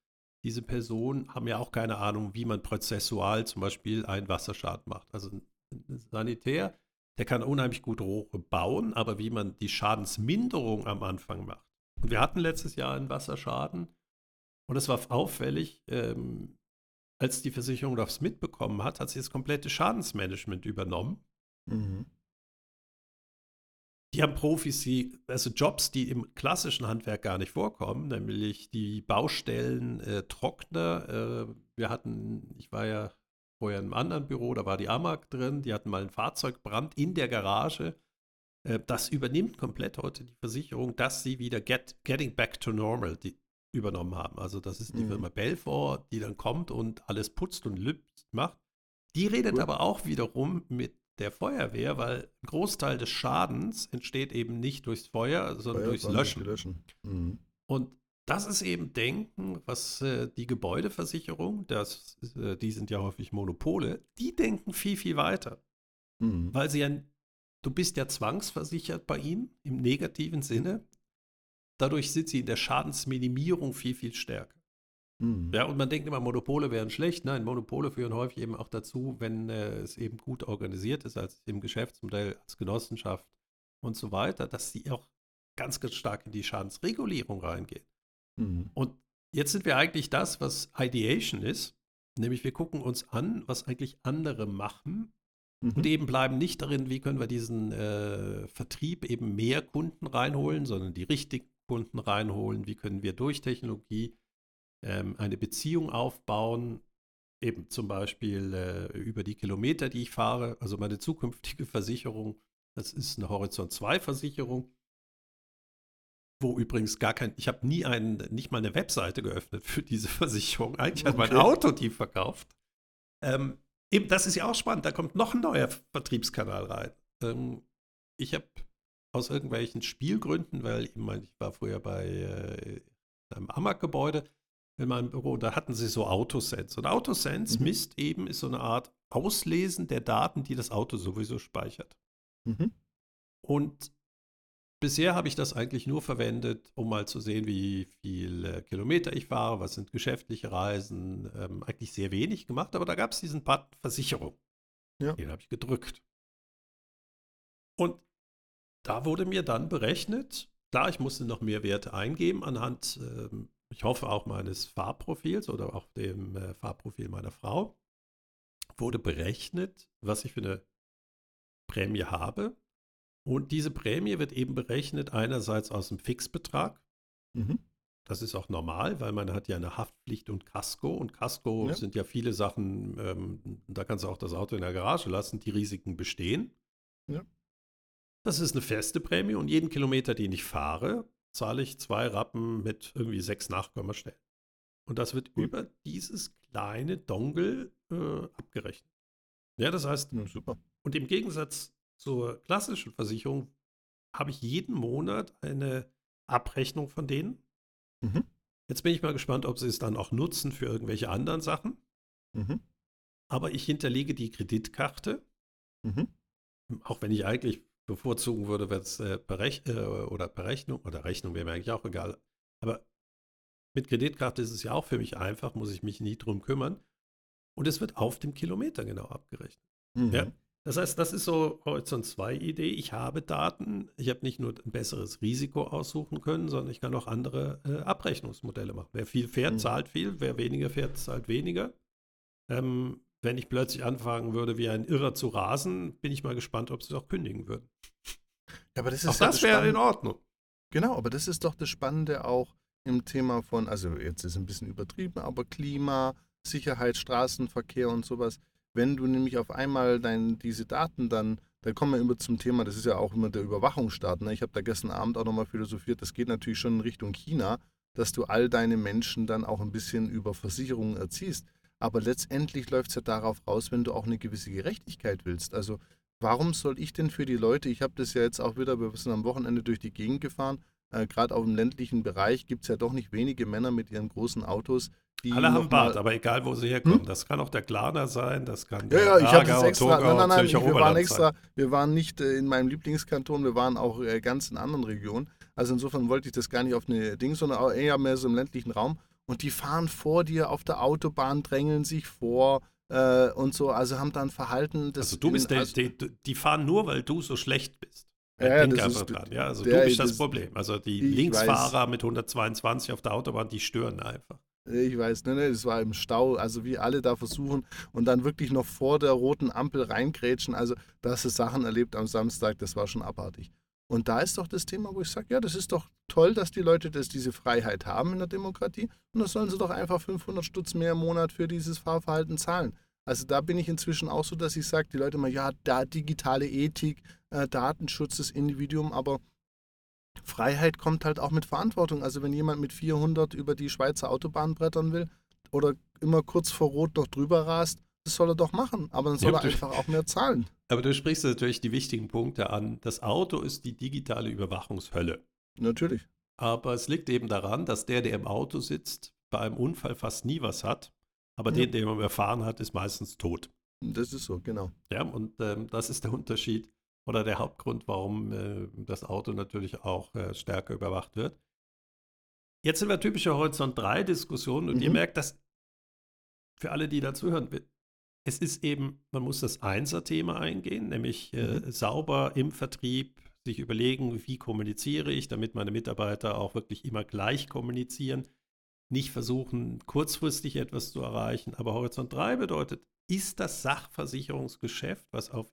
diese Person, haben ja auch keine Ahnung, wie man prozessual zum Beispiel einen Wasserschaden macht. Also ein Sanitär, der kann unheimlich gut Rohre bauen, aber wie man die Schadensminderung am Anfang macht. Und wir hatten letztes Jahr einen Wasserschaden. Und es war auffällig, ähm, als die Versicherung das mitbekommen hat, hat sie das komplette Schadensmanagement übernommen Mhm. Die haben Profis, die, also Jobs, die im klassischen Handwerk gar nicht vorkommen, nämlich die Baustellen, äh, Trockner. Äh, wir hatten, ich war ja vorher in einem anderen Büro, da war die Amag drin, die hatten mal einen Fahrzeugbrand in der Garage. Äh, das übernimmt komplett heute die Versicherung, dass sie wieder get, Getting Back to Normal die, übernommen haben. Also das ist die mhm. Firma Belfort, die dann kommt und alles putzt und lübt, macht. Die redet Gut. aber auch wiederum mit der Feuerwehr, weil ein Großteil des Schadens entsteht eben nicht durchs Feuer, sondern Feuer durchs Löschen. Löschen. Mhm. Und das ist eben Denken, was äh, die Gebäudeversicherung, das, äh, die sind ja häufig Monopole, die denken viel, viel weiter. Mhm. Weil sie ja, du bist ja zwangsversichert bei ihnen im negativen Sinne. Dadurch sind sie in der Schadensminimierung viel, viel stärker. Mhm. Ja, und man denkt immer, Monopole wären schlecht. Nein, Monopole führen häufig eben auch dazu, wenn äh, es eben gut organisiert ist, als im Geschäftsmodell, als Genossenschaft und so weiter, dass sie auch ganz, ganz stark in die Schadensregulierung reingehen. Mhm. Und jetzt sind wir eigentlich das, was Ideation ist, nämlich wir gucken uns an, was eigentlich andere machen mhm. und eben bleiben nicht darin, wie können wir diesen äh, Vertrieb eben mehr Kunden reinholen, sondern die richtigen Kunden reinholen, wie können wir durch Technologie ähm, eine Beziehung aufbauen, eben zum Beispiel äh, über die Kilometer, die ich fahre, also meine zukünftige [LAUGHS] Versicherung, das ist eine Horizont 2 Versicherung, wo übrigens gar kein, ich habe nie einen, nicht mal eine Webseite geöffnet für diese [LAUGHS] Versicherung. Eigentlich okay. hat mein Auto die verkauft. Ähm, eben, das ist ja auch spannend, da kommt noch ein neuer Vertriebskanal rein. Ähm, ich habe aus irgendwelchen Spielgründen, weil ich, meine, ich war früher bei äh, einem Amag-Gebäude in meinem Büro, da hatten sie so Autosense. Und Autosense mhm. misst eben, ist so eine Art Auslesen der Daten, die das Auto sowieso speichert. Mhm. Und bisher habe ich das eigentlich nur verwendet, um mal zu sehen, wie viele Kilometer ich fahre, was sind geschäftliche Reisen. Ähm, eigentlich sehr wenig gemacht, aber da gab es diesen Button Versicherung. Ja. Den habe ich gedrückt. Und da wurde mir dann berechnet, klar, ich musste noch mehr Werte eingeben anhand, ähm, ich hoffe auch meines Farbprofils oder auch dem äh, Farbprofil meiner Frau, wurde berechnet, was ich für eine Prämie habe. Und diese Prämie wird eben berechnet einerseits aus dem Fixbetrag. Mhm. Das ist auch normal, weil man hat ja eine Haftpflicht und Casco. Und Casco ja. sind ja viele Sachen, ähm, da kannst du auch das Auto in der Garage lassen, die Risiken bestehen. Ja. Das ist eine feste Prämie und jeden Kilometer, den ich fahre, zahle ich zwei Rappen mit irgendwie sechs Nachkommastellen. Und das wird cool. über dieses kleine Dongle äh, abgerechnet. Ja, das heißt, ja, super. Und im Gegensatz zur klassischen Versicherung habe ich jeden Monat eine Abrechnung von denen. Mhm. Jetzt bin ich mal gespannt, ob sie es dann auch nutzen für irgendwelche anderen Sachen. Mhm. Aber ich hinterlege die Kreditkarte. Mhm. Auch wenn ich eigentlich bevorzugen würde, wenn es äh, Berech äh, oder Berechnung oder Rechnung wäre mir eigentlich auch egal. Aber mit Kreditkarte ist es ja auch für mich einfach, muss ich mich nie drum kümmern. Und es wird auf dem Kilometer genau abgerechnet. Mhm. Ja? Das heißt, das ist so Horizont 2 Idee. Ich habe Daten. Ich habe nicht nur ein besseres Risiko aussuchen können, sondern ich kann auch andere äh, Abrechnungsmodelle machen. Wer viel fährt, mhm. zahlt viel. Wer weniger fährt, zahlt weniger. Ähm, wenn ich plötzlich anfangen würde, wie ein Irrer zu rasen, bin ich mal gespannt, ob sie es auch kündigen würden. Ja, aber das ist auch das wäre in Ordnung. Genau, aber das ist doch das Spannende auch im Thema von, also jetzt ist ein bisschen übertrieben, aber Klima, Sicherheit, Straßenverkehr und sowas wenn du nämlich auf einmal dein, diese Daten dann, da kommen wir immer zum Thema, das ist ja auch immer der Überwachungsstaat. Ne? Ich habe da gestern Abend auch nochmal philosophiert, das geht natürlich schon in Richtung China, dass du all deine Menschen dann auch ein bisschen über Versicherungen erziehst. Aber letztendlich läuft es ja darauf raus, wenn du auch eine gewisse Gerechtigkeit willst. Also warum soll ich denn für die Leute, ich habe das ja jetzt auch wieder, wir sind am Wochenende durch die Gegend gefahren, äh, gerade auf dem ländlichen Bereich gibt es ja doch nicht wenige Männer mit ihren großen Autos, die Alle haben Bart, aber egal, wo sie herkommen. Hm? Das kann auch der Glaner sein, das kann ja, ja, ich habe das extra. Togau, nein, nein, nein, wir waren extra. Wir waren nicht äh, in meinem Lieblingskanton, wir waren auch äh, ganz in anderen Regionen. Also insofern wollte ich das gar nicht auf eine Ding, sondern eher mehr so im ländlichen Raum. Und die fahren vor dir auf der Autobahn, drängeln sich vor äh, und so. Also haben dann Verhalten. Das also du bist in, der, also, die, fahren nur, weil du so schlecht bist. Ja, das ist, ja, also der, du bist das, das, Problem. Also die Linksfahrer weiß. mit 122 auf der Autobahn, die stören einfach. Ich weiß, ne, ne, das war im Stau, also wie alle da versuchen und dann wirklich noch vor der roten Ampel reingrätschen. Also, da hast du Sachen erlebt am Samstag, das war schon abartig. Und da ist doch das Thema, wo ich sage, ja, das ist doch toll, dass die Leute das, diese Freiheit haben in der Demokratie und da sollen sie doch einfach 500 Stutz mehr im Monat für dieses Fahrverhalten zahlen. Also da bin ich inzwischen auch so, dass ich sage, die Leute immer, ja, da digitale Ethik, äh, Datenschutz, das Individuum, aber Freiheit kommt halt auch mit Verantwortung. Also wenn jemand mit 400 über die Schweizer Autobahn brettern will oder immer kurz vor Rot noch drüber rast, das soll er doch machen. Aber dann soll ja, er einfach auch mehr zahlen. Aber du sprichst natürlich die wichtigen Punkte an. Das Auto ist die digitale Überwachungshölle. Natürlich. Aber es liegt eben daran, dass der, der im Auto sitzt, bei einem Unfall fast nie was hat. Aber ja. den, den man erfahren hat, ist meistens tot. Das ist so, genau. Ja, und ähm, das ist der Unterschied oder der Hauptgrund, warum äh, das Auto natürlich auch äh, stärker überwacht wird. Jetzt sind wir typische Horizont 3 Diskussionen und mhm. ihr merkt, dass für alle, die dazuhören, es ist eben, man muss das Einser-Thema eingehen, nämlich äh, mhm. sauber im Vertrieb sich überlegen, wie kommuniziere ich, damit meine Mitarbeiter auch wirklich immer gleich kommunizieren. Nicht versuchen, kurzfristig etwas zu erreichen. Aber Horizont 3 bedeutet, ist das Sachversicherungsgeschäft, was auf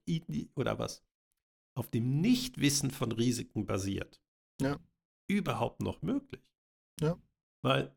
oder was auf dem Nichtwissen von Risiken basiert, ja. überhaupt noch möglich? Ja. Weil.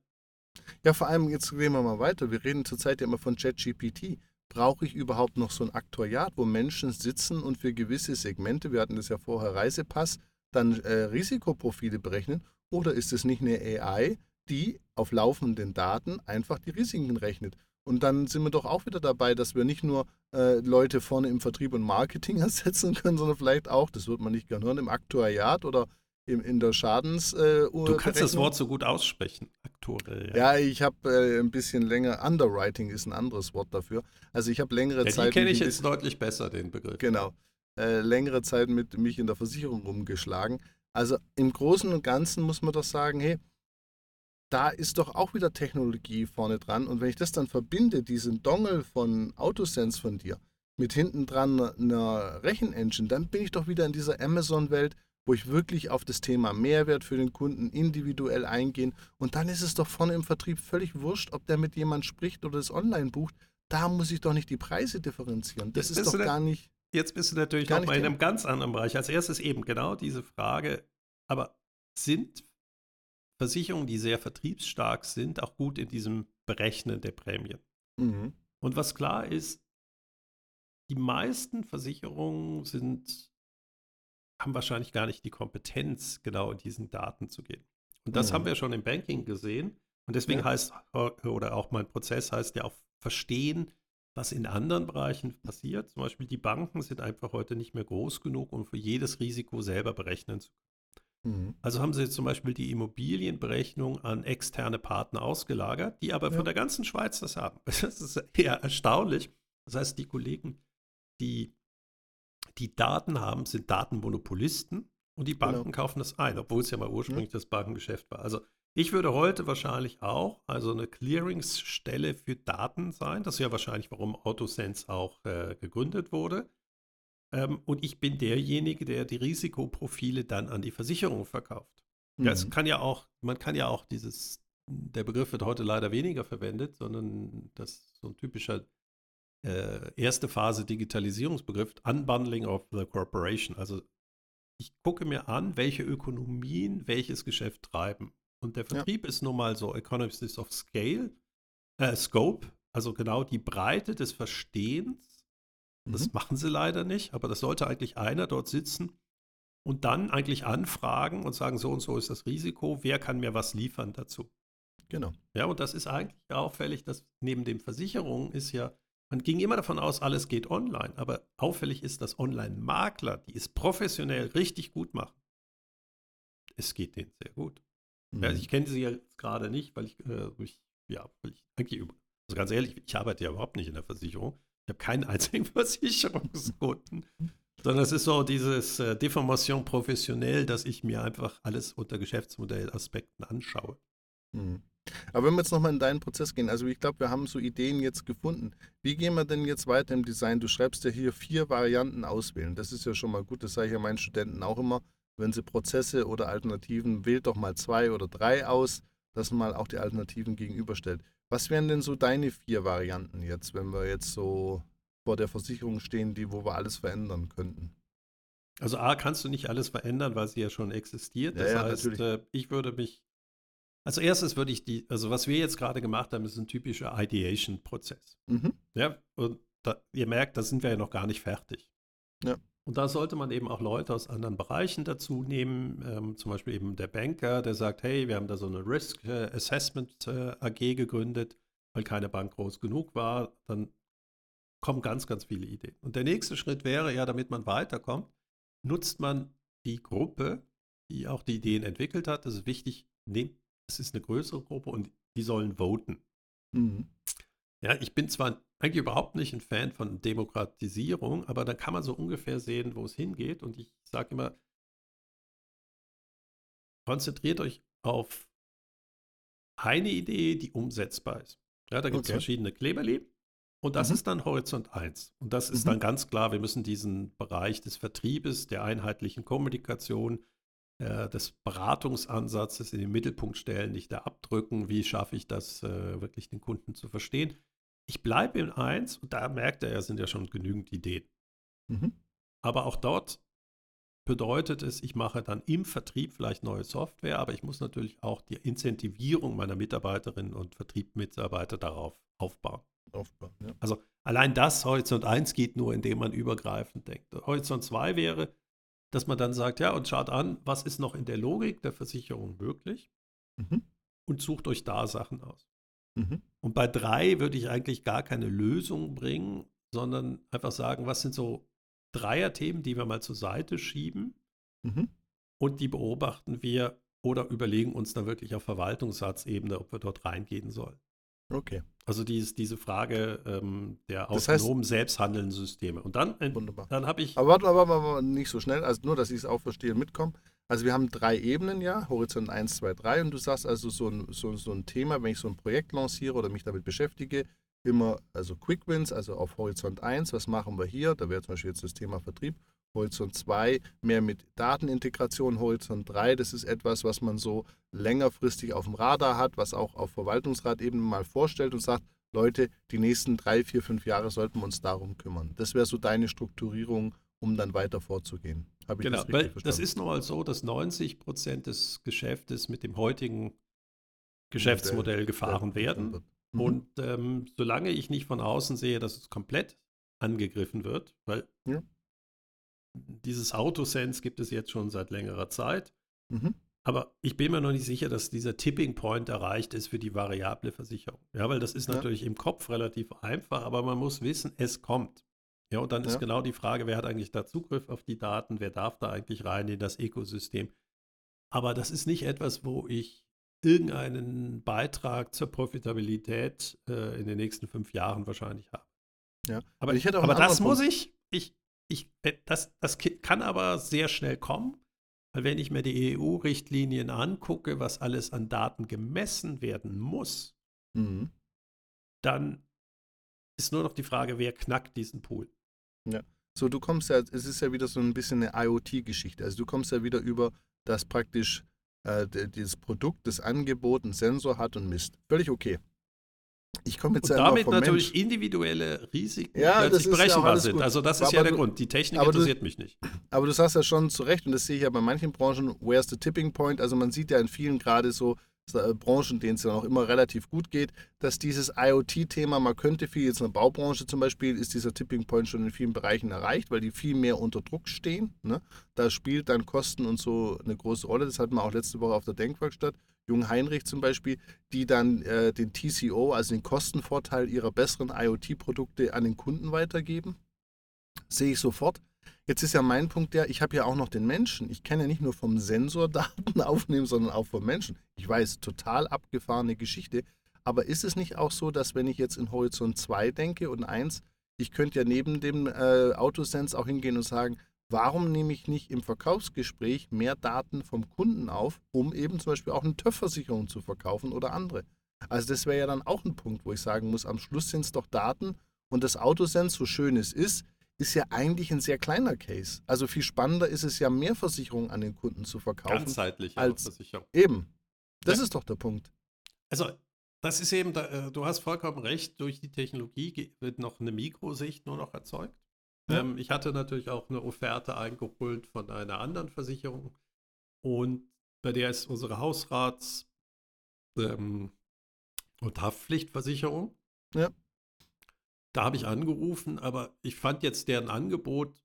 Ja, vor allem, jetzt gehen wir mal weiter. Wir reden zurzeit ja immer von ChatGPT. Brauche ich überhaupt noch so ein Aktuariat, wo Menschen sitzen und für gewisse Segmente, wir hatten das ja vorher Reisepass, dann äh, Risikoprofile berechnen? Oder ist es nicht eine AI, die auf laufenden Daten einfach die Risiken rechnet? Und dann sind wir doch auch wieder dabei, dass wir nicht nur äh, Leute vorne im Vertrieb und Marketing [LAUGHS] ersetzen können, sondern vielleicht auch, das wird man nicht gerne hören, im Aktuariat oder im, in der Schadens. Äh, du kannst das Wort so gut aussprechen, Aktuariat. Ja, ich habe äh, ein bisschen länger, Underwriting ist ein anderes Wort dafür. Also ich habe längere ja, Zeit. Den kenne ich jetzt deutlich besser, den Begriff. Genau. Äh, längere Zeit mit mich in der Versicherung rumgeschlagen. Also im Großen und Ganzen muss man doch sagen, hey, da ist doch auch wieder Technologie vorne dran. Und wenn ich das dann verbinde, diesen Dongle von Autosense von dir, mit hinten dran einer Rechenengine, dann bin ich doch wieder in dieser Amazon-Welt, wo ich wirklich auf das Thema Mehrwert für den Kunden individuell eingehen. Und dann ist es doch vorne im Vertrieb völlig wurscht, ob der mit jemand spricht oder es online bucht. Da muss ich doch nicht die Preise differenzieren. Das jetzt ist doch gar nicht. Jetzt bist du natürlich noch mal in einem ganz anderen Bereich. Als erstes eben genau diese Frage, aber sind Versicherungen, die sehr vertriebsstark sind, auch gut in diesem Berechnen der Prämien. Mhm. Und was klar ist, die meisten Versicherungen sind, haben wahrscheinlich gar nicht die Kompetenz, genau in diesen Daten zu gehen. Und das mhm. haben wir schon im Banking gesehen. Und deswegen ja. heißt, oder auch mein Prozess heißt ja auch verstehen, was in anderen Bereichen passiert. Zum Beispiel die Banken sind einfach heute nicht mehr groß genug, um für jedes Risiko selber berechnen zu können. Mhm. Also haben sie zum Beispiel die Immobilienberechnung an externe Partner ausgelagert, die aber ja. von der ganzen Schweiz das haben. [LAUGHS] Das ist eher erstaunlich. Das heißt, die Kollegen, die die Daten haben, sind Datenmonopolisten und die Banken genau. kaufen das ein, obwohl es ja mal ursprünglich ja. das Bankengeschäft war. Also ich würde heute wahrscheinlich auch also eine Clearingsstelle für Daten sein. Das ist ja wahrscheinlich, warum Autosense auch äh, gegründet wurde. Ähm, und ich bin derjenige, der die Risikoprofile dann an die Versicherung verkauft. Mhm. Das kann ja auch, man kann ja auch dieses, der Begriff wird heute leider weniger verwendet, sondern das ist so ein typischer äh, erste Phase Digitalisierungsbegriff, Unbundling of the Corporation. Also ich gucke mir an, welche Ökonomien welches Geschäft treiben. Und der Vertrieb ja. ist nun mal so Economies of Scale, äh, Scope, also genau die Breite des Verstehens das mhm. machen sie leider nicht, aber das sollte eigentlich einer dort sitzen und dann eigentlich anfragen und sagen, so und so ist das Risiko, wer kann mir was liefern dazu? Genau. Ja, und das ist eigentlich auffällig, dass neben den Versicherungen ist ja, man ging immer davon aus, alles geht online, aber auffällig ist, dass Online-Makler, die es professionell richtig gut machen, es geht denen sehr gut. Mhm. Ja, ich kenne sie jetzt gerade nicht, weil ich, äh, ich ja, weil ich eigentlich, also ganz ehrlich, ich arbeite ja überhaupt nicht in der Versicherung. Ich habe keinen [LAUGHS] einzigen Versicherungskunden. Sondern es ist so dieses äh, Deformation professionell, dass ich mir einfach alles unter Geschäftsmodellaspekten anschaue. Mhm. Aber wenn wir jetzt nochmal in deinen Prozess gehen, also ich glaube, wir haben so Ideen jetzt gefunden. Wie gehen wir denn jetzt weiter im Design? Du schreibst ja hier vier Varianten auswählen. Das ist ja schon mal gut. Das sage ich ja meinen Studenten auch immer. Wenn sie Prozesse oder Alternativen, wählt doch mal zwei oder drei aus, dass man mal auch die Alternativen gegenüberstellt. Was wären denn so deine vier Varianten jetzt, wenn wir jetzt so vor der Versicherung stehen, die, wo wir alles verändern könnten? Also A, kannst du nicht alles verändern, weil sie ja schon existiert. Das ja, ja, heißt, äh, ich würde mich, als erstes würde ich die, also was wir jetzt gerade gemacht haben, ist ein typischer Ideation-Prozess. Mhm. Ja, und da, ihr merkt, da sind wir ja noch gar nicht fertig. Ja. Und da sollte man eben auch Leute aus anderen Bereichen dazu nehmen, ähm, zum Beispiel eben der Banker, der sagt, hey, wir haben da so eine Risk äh, Assessment äh, AG gegründet, weil keine Bank groß genug war, dann kommen ganz, ganz viele Ideen. Und der nächste Schritt wäre ja, damit man weiterkommt, nutzt man die Gruppe, die auch die Ideen entwickelt hat. Das ist wichtig, es ist eine größere Gruppe und die sollen voten. Mhm. Ja, ich bin zwar eigentlich überhaupt nicht ein Fan von Demokratisierung, aber dann kann man so ungefähr sehen, wo es hingeht. Und ich sage immer, konzentriert euch auf eine Idee, die umsetzbar ist. Ja, da gibt es okay. verschiedene Kleberli. Und das mhm. ist dann Horizont 1. Und das ist mhm. dann ganz klar, wir müssen diesen Bereich des Vertriebes, der einheitlichen Kommunikation, äh, des Beratungsansatzes in den Mittelpunkt stellen, nicht da abdrücken. Wie schaffe ich das, äh, wirklich den Kunden zu verstehen? Ich bleibe in eins und da merkt er, es sind ja schon genügend Ideen. Mhm. Aber auch dort bedeutet es, ich mache dann im Vertrieb vielleicht neue Software, aber ich muss natürlich auch die Incentivierung meiner Mitarbeiterinnen und Vertriebsmitarbeiter darauf aufbauen. aufbauen ja. Also allein das, Horizont 1 geht nur, indem man übergreifend denkt. Horizont 2 wäre, dass man dann sagt, ja, und schaut an, was ist noch in der Logik der Versicherung möglich mhm. und sucht euch da Sachen aus. Mhm. Und bei drei würde ich eigentlich gar keine Lösung bringen, sondern einfach sagen, was sind so Dreier-Themen, die wir mal zur Seite schieben mhm. und die beobachten wir oder überlegen uns dann wirklich auf Verwaltungssatzebene, ob wir dort reingehen sollen. Okay. Also dies, diese Frage ähm, der autonomen das heißt, selbsthandelnden Systeme. Und dann, äh, dann habe ich. Aber warte mal, warte mal, nicht so schnell, also nur, dass ich es auch verstehe und mitkomme. Also wir haben drei Ebenen, ja, Horizont 1, 2, 3 und du sagst also so ein, so, so ein Thema, wenn ich so ein Projekt lanciere oder mich damit beschäftige, immer, also Quick Wins, also auf Horizont 1, was machen wir hier? Da wäre zum Beispiel jetzt das Thema Vertrieb. Horizont 2 mehr mit Datenintegration. Horizont 3, das ist etwas, was man so längerfristig auf dem Radar hat, was auch auf Verwaltungsratebene mal vorstellt und sagt, Leute, die nächsten drei, vier, fünf Jahre sollten wir uns darum kümmern. Das wäre so deine Strukturierung, um dann weiter vorzugehen. Habe ich genau, das weil verstanden? das ist nun mal so, dass 90 Prozent des Geschäftes mit dem heutigen Geschäftsmodell Modell, gefahren werden. Mhm. Und ähm, solange ich nicht von außen sehe, dass es komplett angegriffen wird, weil ja. Dieses Autosense gibt es jetzt schon seit längerer Zeit. Mhm. Aber ich bin mir noch nicht sicher, dass dieser Tipping Point erreicht ist für die variable Versicherung. Ja, weil das ist ja. natürlich im Kopf relativ einfach, aber man muss wissen, es kommt. Ja, und dann ja. ist genau die Frage, wer hat eigentlich da Zugriff auf die Daten, wer darf da eigentlich rein in das Ökosystem. Aber das ist nicht etwas, wo ich irgendeinen Beitrag zur Profitabilität äh, in den nächsten fünf Jahren wahrscheinlich habe. Ja, aber, aber das muss ich, ich, ich, äh, das, das kann aber sehr schnell kommen, weil wenn ich mir die EU-Richtlinien angucke, was alles an Daten gemessen werden muss, mhm. dann ist nur noch die Frage, wer knackt diesen Pool. Ja. So, du kommst ja, es ist ja wieder so ein bisschen eine IoT-Geschichte. Also du kommst ja wieder über, dass praktisch äh, dieses Produkt, das Angebot einen Sensor hat und misst. Völlig okay. Ich komme jetzt und damit natürlich Mensch. individuelle Risiken ja, plötzlich berechenbar ja sind. Also das ist aber ja der du, Grund. Die Technik interessiert du, mich nicht. Aber du sagst ja schon zu Recht, und das sehe ich ja bei manchen Branchen, where's the tipping point? Also man sieht ja in vielen gerade so, äh, Branchen, denen es ja noch immer relativ gut geht, dass dieses IoT-Thema, man könnte viel, jetzt in der Baubranche zum Beispiel, ist dieser Tipping Point schon in vielen Bereichen erreicht, weil die viel mehr unter Druck stehen. Ne? Da spielt dann Kosten und so eine große Rolle. Das hatten wir auch letzte Woche auf der Denkwerkstatt. Jung Heinrich zum Beispiel, die dann äh, den TCO, also den Kostenvorteil ihrer besseren IoT-Produkte an den Kunden weitergeben. Sehe ich sofort. Jetzt ist ja mein Punkt der, ich habe ja auch noch den Menschen. Ich kann ja nicht nur vom Sensor Daten [LAUGHS] aufnehmen, sondern auch vom Menschen. Ich weiß, total abgefahrene Geschichte. Aber ist es nicht auch so, dass wenn ich jetzt in Horizont 2 denke und 1, ich könnte ja neben dem äh, Autosense auch hingehen und sagen, warum nehme ich nicht im Verkaufsgespräch mehr Daten vom Kunden auf, um eben zum Beispiel auch eine TÜV-Versicherung zu verkaufen oder andere? Also das wäre ja dann auch ein Punkt, wo ich sagen muss, am Schluss sind es doch Daten und das Autosense, so schön es ist, ist ja eigentlich ein sehr kleiner Case. Also viel spannender ist es ja, mehr Versicherungen an den Kunden zu verkaufen. Ganzheitlich als Versicherung. Eben. Das ja. ist doch der Punkt. Also, das ist eben, äh, du hast vollkommen recht, durch die Technologie wird noch eine Mikrosicht nur noch erzeugt. Ja. Ähm, ich hatte natürlich auch eine Offerte eingeholt von einer anderen Versicherung und bei der ist unsere Hausrats- ähm, und Haftpflichtversicherung. Ja. Da habe ich angerufen, aber ich fand jetzt deren Angebot,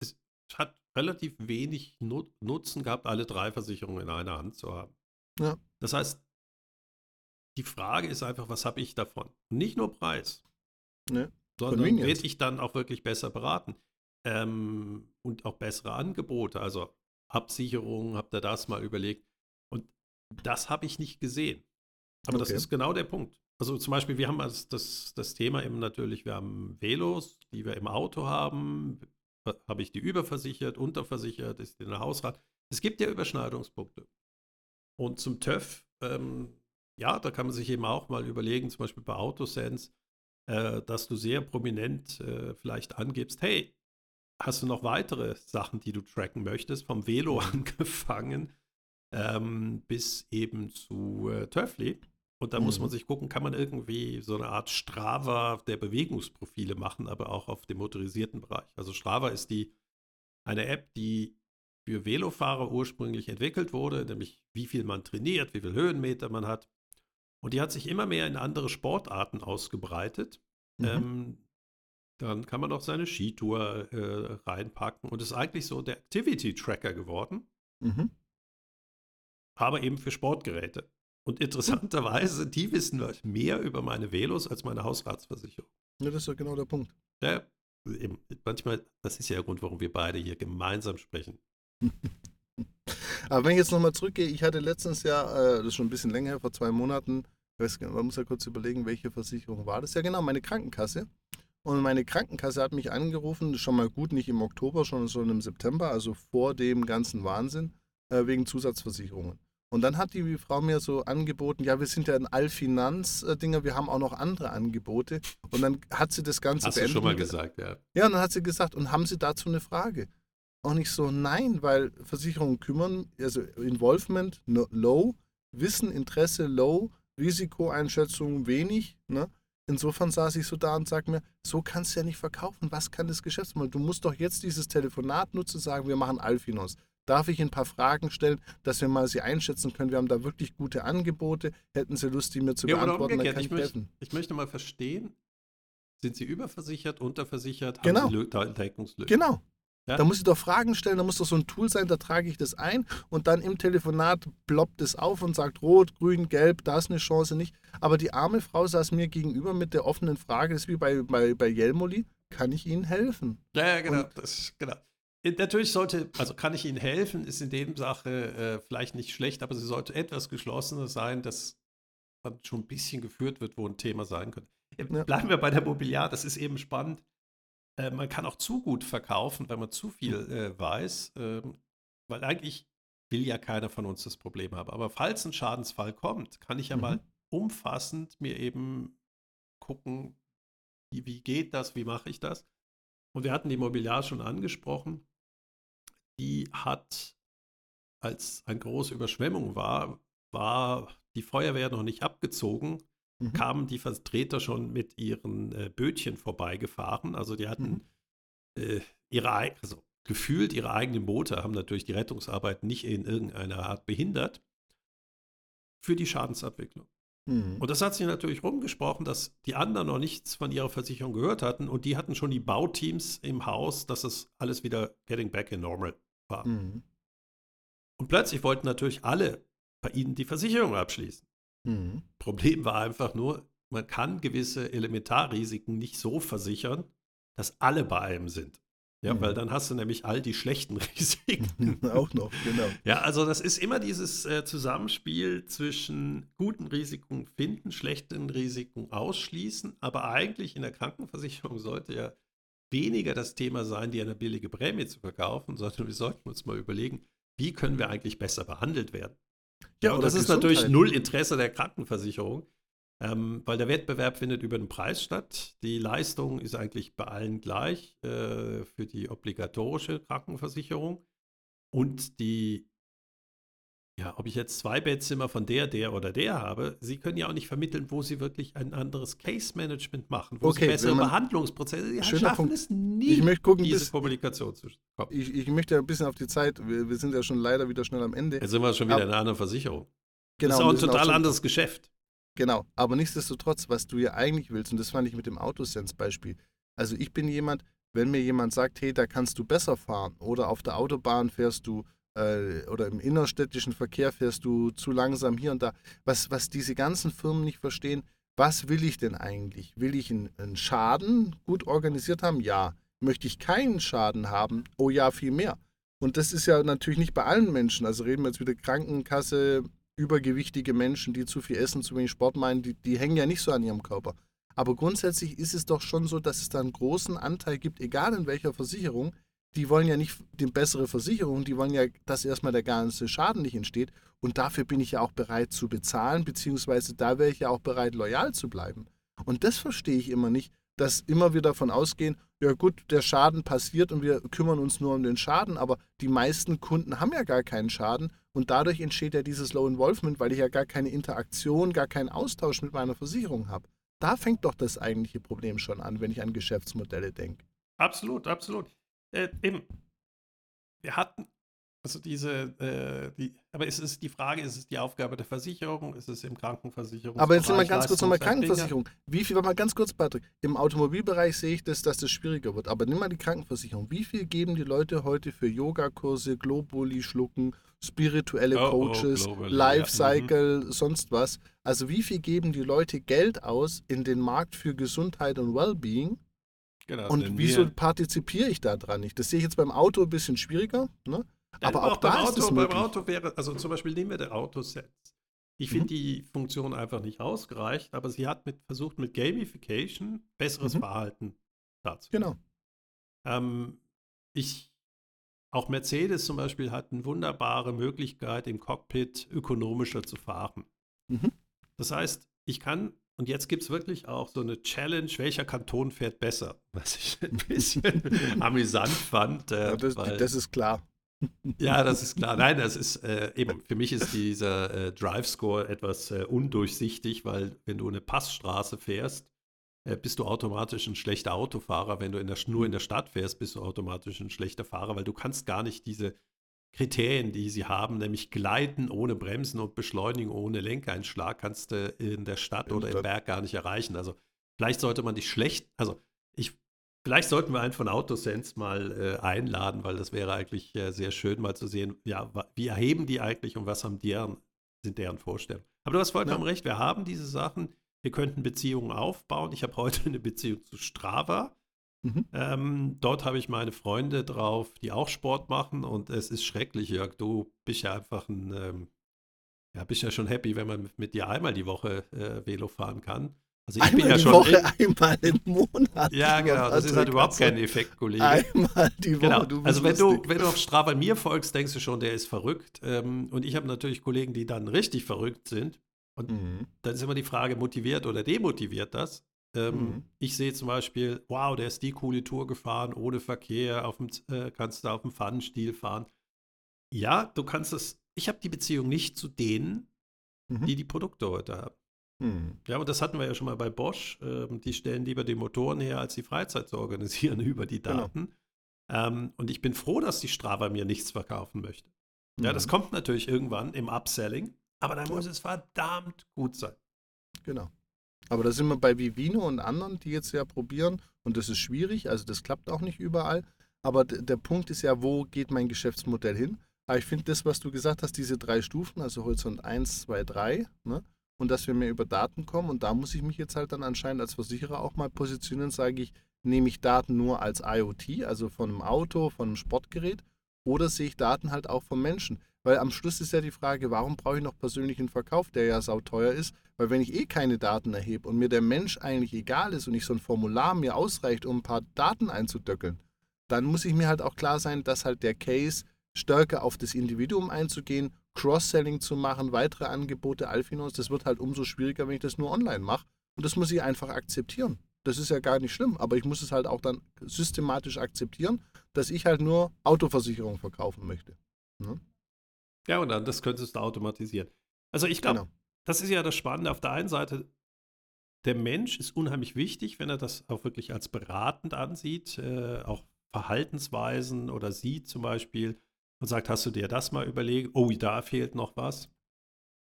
es hat relativ wenig Nutzen gehabt, alle drei Versicherungen in einer Hand zu haben. Ja. Das heißt, die Frage ist einfach, was habe ich davon? Nicht nur Preis, ne. Sondern werde ich dann auch wirklich besser beraten ähm, und auch bessere Angebote, also Absicherung, habt ihr das mal überlegt? Und das habe ich nicht gesehen. Aber okay. das ist genau der Punkt. Also zum Beispiel, wir haben das, das, das Thema eben natürlich, wir haben Velos, die wir im Auto haben. Habe ich die überversichert, unterversichert, ist in der Hausrat. Es gibt ja Überschneidungspunkte. Und zum TÜV, ähm, ja, da kann man sich eben auch mal überlegen, zum Beispiel bei Autosense, äh, dass du sehr prominent äh, vielleicht angibst, hey, hast du noch weitere Sachen, die du tracken möchtest, vom Velo [LAUGHS] angefangen ähm, bis eben zu äh, Töffli. Und da mhm. muss man mhm. sich gucken, kann man irgendwie so eine Art Strava der Bewegungsprofile machen, aber auch auf dem motorisierten Bereich. Also Strava ist die eine App, die für Velofahrer ursprünglich entwickelt wurde, nämlich wie viel man trainiert, wie viel Höhenmeter man hat. Und die hat sich immer mehr in andere Sportarten ausgebreitet. Mhm. Ähm, dann kann man auch seine Skitour äh, reinpacken und ist eigentlich so der Activity Tracker geworden. Mhm. Aber eben für Sportgeräte. Und interessanterweise, die wissen mehr über meine Velos als meine Hausratsversicherung. Ja, das ist ja genau der Punkt. Ja, eben, manchmal, das ist ja der Grund, warum wir beide hier gemeinsam sprechen. [LAUGHS] Aber wenn ich jetzt nochmal zurückgehe, ich hatte letztens ja, äh, das ist schon ein bisschen länger her, vor zwei Monaten, weiß, man muss ja kurz überlegen, welche Versicherung war das. Ja, genau, meine Krankenkasse. Und meine Krankenkasse hat mich angerufen, schon mal gut, nicht im Oktober, schon, schon im September, also vor dem ganzen Wahnsinn, äh, wegen Zusatzversicherungen. Und dann hat die Frau mir so angeboten, ja, wir sind ja ein Allfinanz-Dinger, wir haben auch noch andere Angebote. Und dann hat sie das Ganze Hast beendet. du schon mal gesagt, ja. Ja, und dann hat sie gesagt, und haben Sie dazu eine Frage? Und ich so, nein, weil Versicherungen kümmern, also Involvement no, low, Wissen, Interesse low, Risikoeinschätzung wenig, ne? Insofern saß ich so da und sag mir, so kannst du ja nicht verkaufen. Was kann das Geschäftsmodell? Du musst doch jetzt dieses Telefonat nutzen, sagen, wir machen Alfinos. Darf ich ein paar Fragen stellen, dass wir mal sie einschätzen können? Wir haben da wirklich gute Angebote. Hätten Sie Lust, die mir zu ja, beantworten? Dann kann ich, ich möchte, ich möchte mal verstehen, sind Sie überversichert, unterversichert? Genau. Haben Sie Deckungslücke? Genau. Ja? Da muss ich doch Fragen stellen, da muss doch so ein Tool sein, da trage ich das ein und dann im Telefonat ploppt es auf und sagt rot, grün, gelb, da ist eine Chance nicht. Aber die arme Frau saß mir gegenüber mit der offenen Frage, das ist wie bei, bei, bei Jelmoli, kann ich Ihnen helfen? Ja, ja genau. Das, genau. Natürlich sollte, also kann ich Ihnen helfen, ist in dem Sache äh, vielleicht nicht schlecht, aber sie sollte etwas geschlossener sein, dass dann schon ein bisschen geführt wird, wo ein Thema sein könnte. Äh, ja. Bleiben wir bei der Mobiliar, das ist eben spannend. Äh, man kann auch zu gut verkaufen, wenn man zu viel äh, weiß, ähm, weil eigentlich will ja keiner von uns das Problem haben. Aber falls ein Schadensfall kommt, kann ich ja mhm. mal umfassend mir eben gucken, wie, wie geht das, wie mache ich das. Und wir hatten die Mobiliar schon angesprochen. Die hat, als eine große Überschwemmung war, war die Feuerwehr noch nicht abgezogen mhm. kamen die Vertreter schon mit ihren äh, Bötchen vorbeigefahren. Also die hatten mhm. äh, ihre, also gefühlt ihre eigenen Boote, haben natürlich die Rettungsarbeit nicht in irgendeiner Art behindert für die Schadensabwicklung. Mhm. Und das hat sich natürlich rumgesprochen, dass die anderen noch nichts von ihrer Versicherung gehört hatten und die hatten schon die Bauteams im Haus, dass es alles wieder getting back in normal war. Mhm. Und plötzlich wollten natürlich alle bei ihnen die Versicherung abschließen. Mhm. Problem war einfach nur, man kann gewisse Elementarrisiken nicht so versichern, dass alle bei einem sind. Ja, mhm. weil dann hast du nämlich all die schlechten [LAUGHS] Risiken. [LAUGHS] Auch noch, genau. Ja, also das ist immer dieses äh, Zusammenspiel zwischen guten Risiken finden, schlechten Risiken ausschließen. Aber eigentlich in der Krankenversicherung sollte ja weniger das Thema sein, dir eine billige Prämie zu verkaufen, sondern wir sollten uns mal überlegen, wie können wir eigentlich besser behandelt werden. Ja, und das ist natürlich null Interesse der Krankenversicherung, ähm, weil der Wettbewerb findet über den Preis statt. Die Leistung ist eigentlich bei allen gleich äh, für die obligatorische Krankenversicherung. Und die ja, ob ich jetzt zwei Bettzimmer von der, der oder der habe, Sie können ja auch nicht vermitteln, wo Sie wirklich ein anderes Case-Management machen, wo okay, Sie bessere Behandlungsprozesse, Sie schaffen Punkt. es nie, ich möchte gucken, diese bis, Kommunikation zu kommen. Ich, ich, möchte ein bisschen auf die Zeit, wir, wir, sind ja schon leider wieder schnell am Ende. Jetzt sind wir schon wieder aber, in einer anderen Versicherung. Genau, das ist auch ein total auch anderes Geschäft. Genau, aber nichtsdestotrotz, was du ja eigentlich willst, und das fand ich mit dem Autosense-Beispiel, also ich bin jemand, wenn mir jemand sagt, hey, da kannst du besser fahren oder auf der Autobahn fährst du äh, oder im innerstädtischen Verkehr fährst du zu langsam hier und da. Was, was diese ganzen Firmen nicht verstehen, was will ich denn eigentlich? Will ich einen, einen Schaden gut organisiert haben? Ja. Möchte ich keinen Schaden haben? Oh ja, viel mehr. Und das ist ja natürlich nicht bei allen Menschen. Also reden wir jetzt wieder Krankenkasse, übergewichtige Menschen, die zu viel essen, zu wenig Sport meinen, die, die hängen ja nicht so an ihrem Körper. Aber grundsätzlich ist es doch schon so, dass es da einen großen Anteil gibt, egal in welcher Versicherung, die wollen ja nicht die bessere Versicherung, die wollen ja, dass erstmal der ganze Schaden nicht entsteht. Und dafür bin ich ja auch bereit zu bezahlen, beziehungsweise da wäre ich ja auch bereit, loyal zu bleiben. Und das verstehe ich immer nicht, dass immer wir davon ausgehen, ja gut, der Schaden passiert und wir kümmern uns nur um den Schaden, aber die meisten Kunden haben ja gar keinen Schaden und dadurch entsteht ja dieses Low Involvement, weil ich ja gar keine Interaktion, gar keinen Austausch mit meiner Versicherung habe. Da fängt doch das eigentliche Problem schon an, wenn ich an Geschäftsmodelle denke. Absolut, absolut. Äh, eben, wir hatten Also diese, äh, die, aber ist es die Frage, ist es die Aufgabe der Versicherung, ist es im Krankenversicherung? Aber jetzt wir ganz kurz nochmal Krankenversicherung. Wie viel, mal ganz kurz, Patrick, im Automobilbereich sehe ich das, dass das schwieriger wird. Aber nimm mal die Krankenversicherung. Wie viel geben die Leute heute für Yogakurse, Globuli schlucken, spirituelle oh, oh Coaches, oh, Lifecycle, ja. mhm. sonst was? Also wie viel geben die Leute Geld aus in den Markt für Gesundheit und Wellbeing? Genau, und wieso partizipiere ich da dran nicht? Das sehe ich jetzt beim Auto ein bisschen schwieriger. Ne? Aber auch, auch da Auto, ist. Beim Auto wäre, also zum Beispiel nehmen wir der Autosets. Ich finde mhm. die Funktion einfach nicht ausgereicht, aber sie hat mit, versucht mit Gamification besseres mhm. Verhalten dazu. Genau. Ähm, ich, auch Mercedes zum Beispiel hat eine wunderbare Möglichkeit, im Cockpit ökonomischer zu fahren. Mhm. Das heißt, ich kann, und jetzt gibt es wirklich auch so eine Challenge, welcher Kanton fährt besser, [LAUGHS] was ich ein bisschen [LAUGHS] amüsant fand. Äh, ja, das, das, ist klar. [LAUGHS] Ja, das ist klar. Nein, das ist äh, eben, für mich ist dieser äh, Drive-Score etwas äh, undurchsichtig, weil wenn du eine Passstraße fährst, äh, bist du automatisch ein schlechter Autofahrer. Wenn du in der, nur in der Stadt fährst, bist du automatisch ein schlechter Fahrer, weil du kannst gar nicht diese Kriterien, die sie haben, nämlich Gleiten ohne Bremsen und Beschleunigen ohne Lenkeinschlag, kannst du in der Stadt oder im Berg gar nicht erreichen. Also vielleicht sollte man dich schlecht, also ich Vielleicht sollten wir einen von Autosense mal äh, einladen, weil das wäre eigentlich äh, sehr schön, mal zu sehen, ja, wie erheben die eigentlich und was haben deren, sind deren Vorstellungen. Aber du hast vollkommen ja. recht, wir haben diese Sachen, wir könnten Beziehungen aufbauen. Ich habe heute eine Beziehung zu Strava. Mhm. Ähm, dort habe ich meine Freunde drauf, die auch Sport machen und es ist schrecklich, Jörg. Du bist ja einfach ein, ähm, ja, bist ja schon happy, wenn man mit dir einmal die Woche äh, Velo fahren kann. Also ich einmal bin ja die schon Woche, einmal im Monat. Ja, genau. Das ist halt überhaupt kein Effekt, Kollege. Einmal die Woche. Genau. also wenn du, wenn du auf Strava mir folgst, denkst du schon, der ist verrückt. Ähm, und ich habe natürlich Kollegen, die dann richtig verrückt sind. Und mhm. dann ist immer die Frage, motiviert oder demotiviert das? Ähm, mhm. Ich sehe zum Beispiel, wow, der ist die coole Tour gefahren, ohne Verkehr, auf dem, äh, kannst du auf dem Pfannenstiel fahren. Ja, du kannst es. Ich habe die Beziehung nicht zu denen, mhm. die die Produkte heute haben. Hm. Ja, und das hatten wir ja schon mal bei Bosch. Ähm, die stellen lieber die Motoren her, als die Freizeit zu organisieren [LAUGHS] über die genau. Daten. Genau. Ähm, und ich bin froh, dass die Strava mir nichts verkaufen möchte. Mhm. Ja, das kommt natürlich irgendwann im Upselling, aber dann muss es verdammt gut sein. Genau. Aber da sind wir bei Vivino und anderen, die jetzt ja probieren, und das ist schwierig, also das klappt auch nicht überall. Aber der Punkt ist ja, wo geht mein Geschäftsmodell hin? Aber ich finde das, was du gesagt hast, diese drei Stufen, also Horizont 1, 2, 3, ne? und dass wir mehr über Daten kommen. Und da muss ich mich jetzt halt dann anscheinend als Versicherer auch mal positionieren, sage ich, nehme ich Daten nur als IoT, also von einem Auto, von einem Sportgerät, oder sehe ich Daten halt auch vom Menschen? Weil am Schluss ist ja die Frage, warum brauche ich noch persönlichen Verkauf, der ja sauteuer ist? Weil wenn ich eh keine Daten erhebe und mir der Mensch eigentlich egal ist und ich so ein Formular mir ausreicht, um ein paar Daten einzudöckeln, dann muss ich mir halt auch klar sein, dass halt der Case stärker auf das Individuum einzugehen Cross-Selling zu machen, weitere Angebote, Alfinos, das wird halt umso schwieriger, wenn ich das nur online mache. Und das muss ich einfach akzeptieren. Das ist ja gar nicht schlimm, aber ich muss es halt auch dann systematisch akzeptieren, dass ich halt nur Autoversicherung verkaufen möchte. Ne? Ja, und dann das könntest du automatisieren. Also ich glaube, genau. das ist ja das Spannende. Auf der einen Seite, der Mensch ist unheimlich wichtig, wenn er das auch wirklich als beratend ansieht, äh, auch Verhaltensweisen oder sieht zum Beispiel, und sagt, hast du dir das mal überlegt? Oh, da fehlt noch was.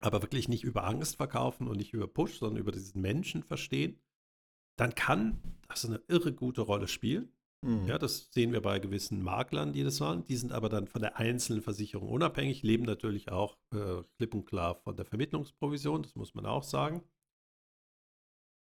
Aber wirklich nicht über Angst verkaufen und nicht über Push, sondern über diesen Menschen verstehen, dann kann das eine irre gute Rolle spielen. Mhm. Ja, das sehen wir bei gewissen Maklern, die das waren. Die sind aber dann von der einzelnen Versicherung unabhängig, leben natürlich auch äh, klipp und klar von der Vermittlungsprovision, das muss man auch sagen.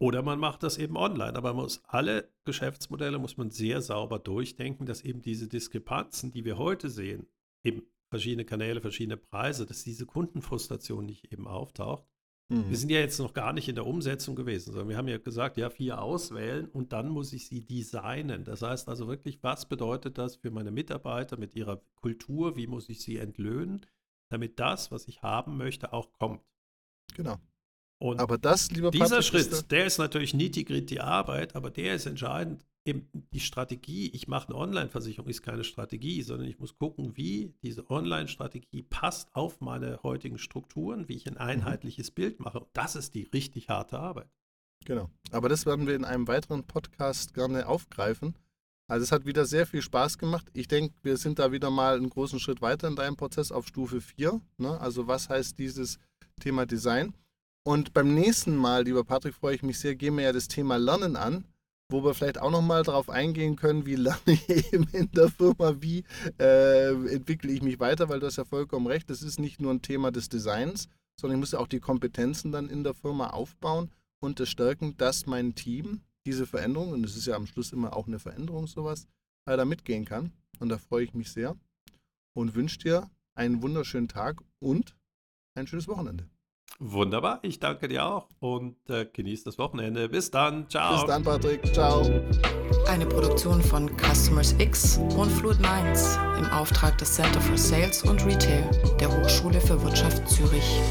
Oder man macht das eben online. Aber man muss alle Geschäftsmodelle muss man sehr sauber durchdenken, dass eben diese Diskrepanzen, die wir heute sehen, eben verschiedene Kanäle, verschiedene Preise, dass diese Kundenfrustration nicht eben auftaucht. Mhm. Wir sind ja jetzt noch gar nicht in der Umsetzung gewesen, sondern wir haben ja gesagt, ja, vier auswählen und dann muss ich sie designen. Das heißt also wirklich, was bedeutet das für meine Mitarbeiter mit ihrer Kultur? Wie muss ich sie entlöhnen, damit das, was ich haben möchte, auch kommt? Genau. Und aber das, lieber Dieser Patrick, Schritt, ist der ist natürlich nitty-gritty Arbeit, aber der ist entscheidend, eben die Strategie, ich mache eine Online-Versicherung, ist keine Strategie, sondern ich muss gucken, wie diese Online-Strategie passt auf meine heutigen Strukturen, wie ich ein mhm. einheitliches mhm. Bild mache. Das ist die richtig harte Arbeit. Genau. Aber das werden wir in einem weiteren Podcast gerne aufgreifen. Also es hat wieder sehr viel Spaß gemacht. Ich denke, wir sind da wieder mal einen großen Schritt weiter in deinem Prozess auf Stufe 4. Ne? Also was heißt dieses Thema Design? Und beim nächsten Mal, lieber Patrick, freue ich mich sehr, gehen wir ja das Thema Lernen an, wo wir vielleicht auch nochmal darauf eingehen können, wie [LAUGHS] lerne ich eben in der Firma, wie äh, entwickle ich mich weiter, weil du hast ja vollkommen recht, das ist nicht nur ein Thema des Designs, sondern ich muss ja auch die Kompetenzen dann in der Firma aufbauen und das stärken, dass mein Team diese Veränderung, und es ist ja am Schluss immer auch eine Veränderung, sowas, äh, da mitgehen kann. Und da freue ich mich sehr und wünsche dir einen wunderschönen Tag und ein schönes Wochenende. Wunderbar, ich danke dir auch und äh, genieß das Wochenende. Bis dann, ciao. Bis dann, Patrick, ciao. Eine Produktion von Customers X und Fluid Minds im Auftrag des Center for Sales und Retail der Hochschule für Wirtschaft Zürich.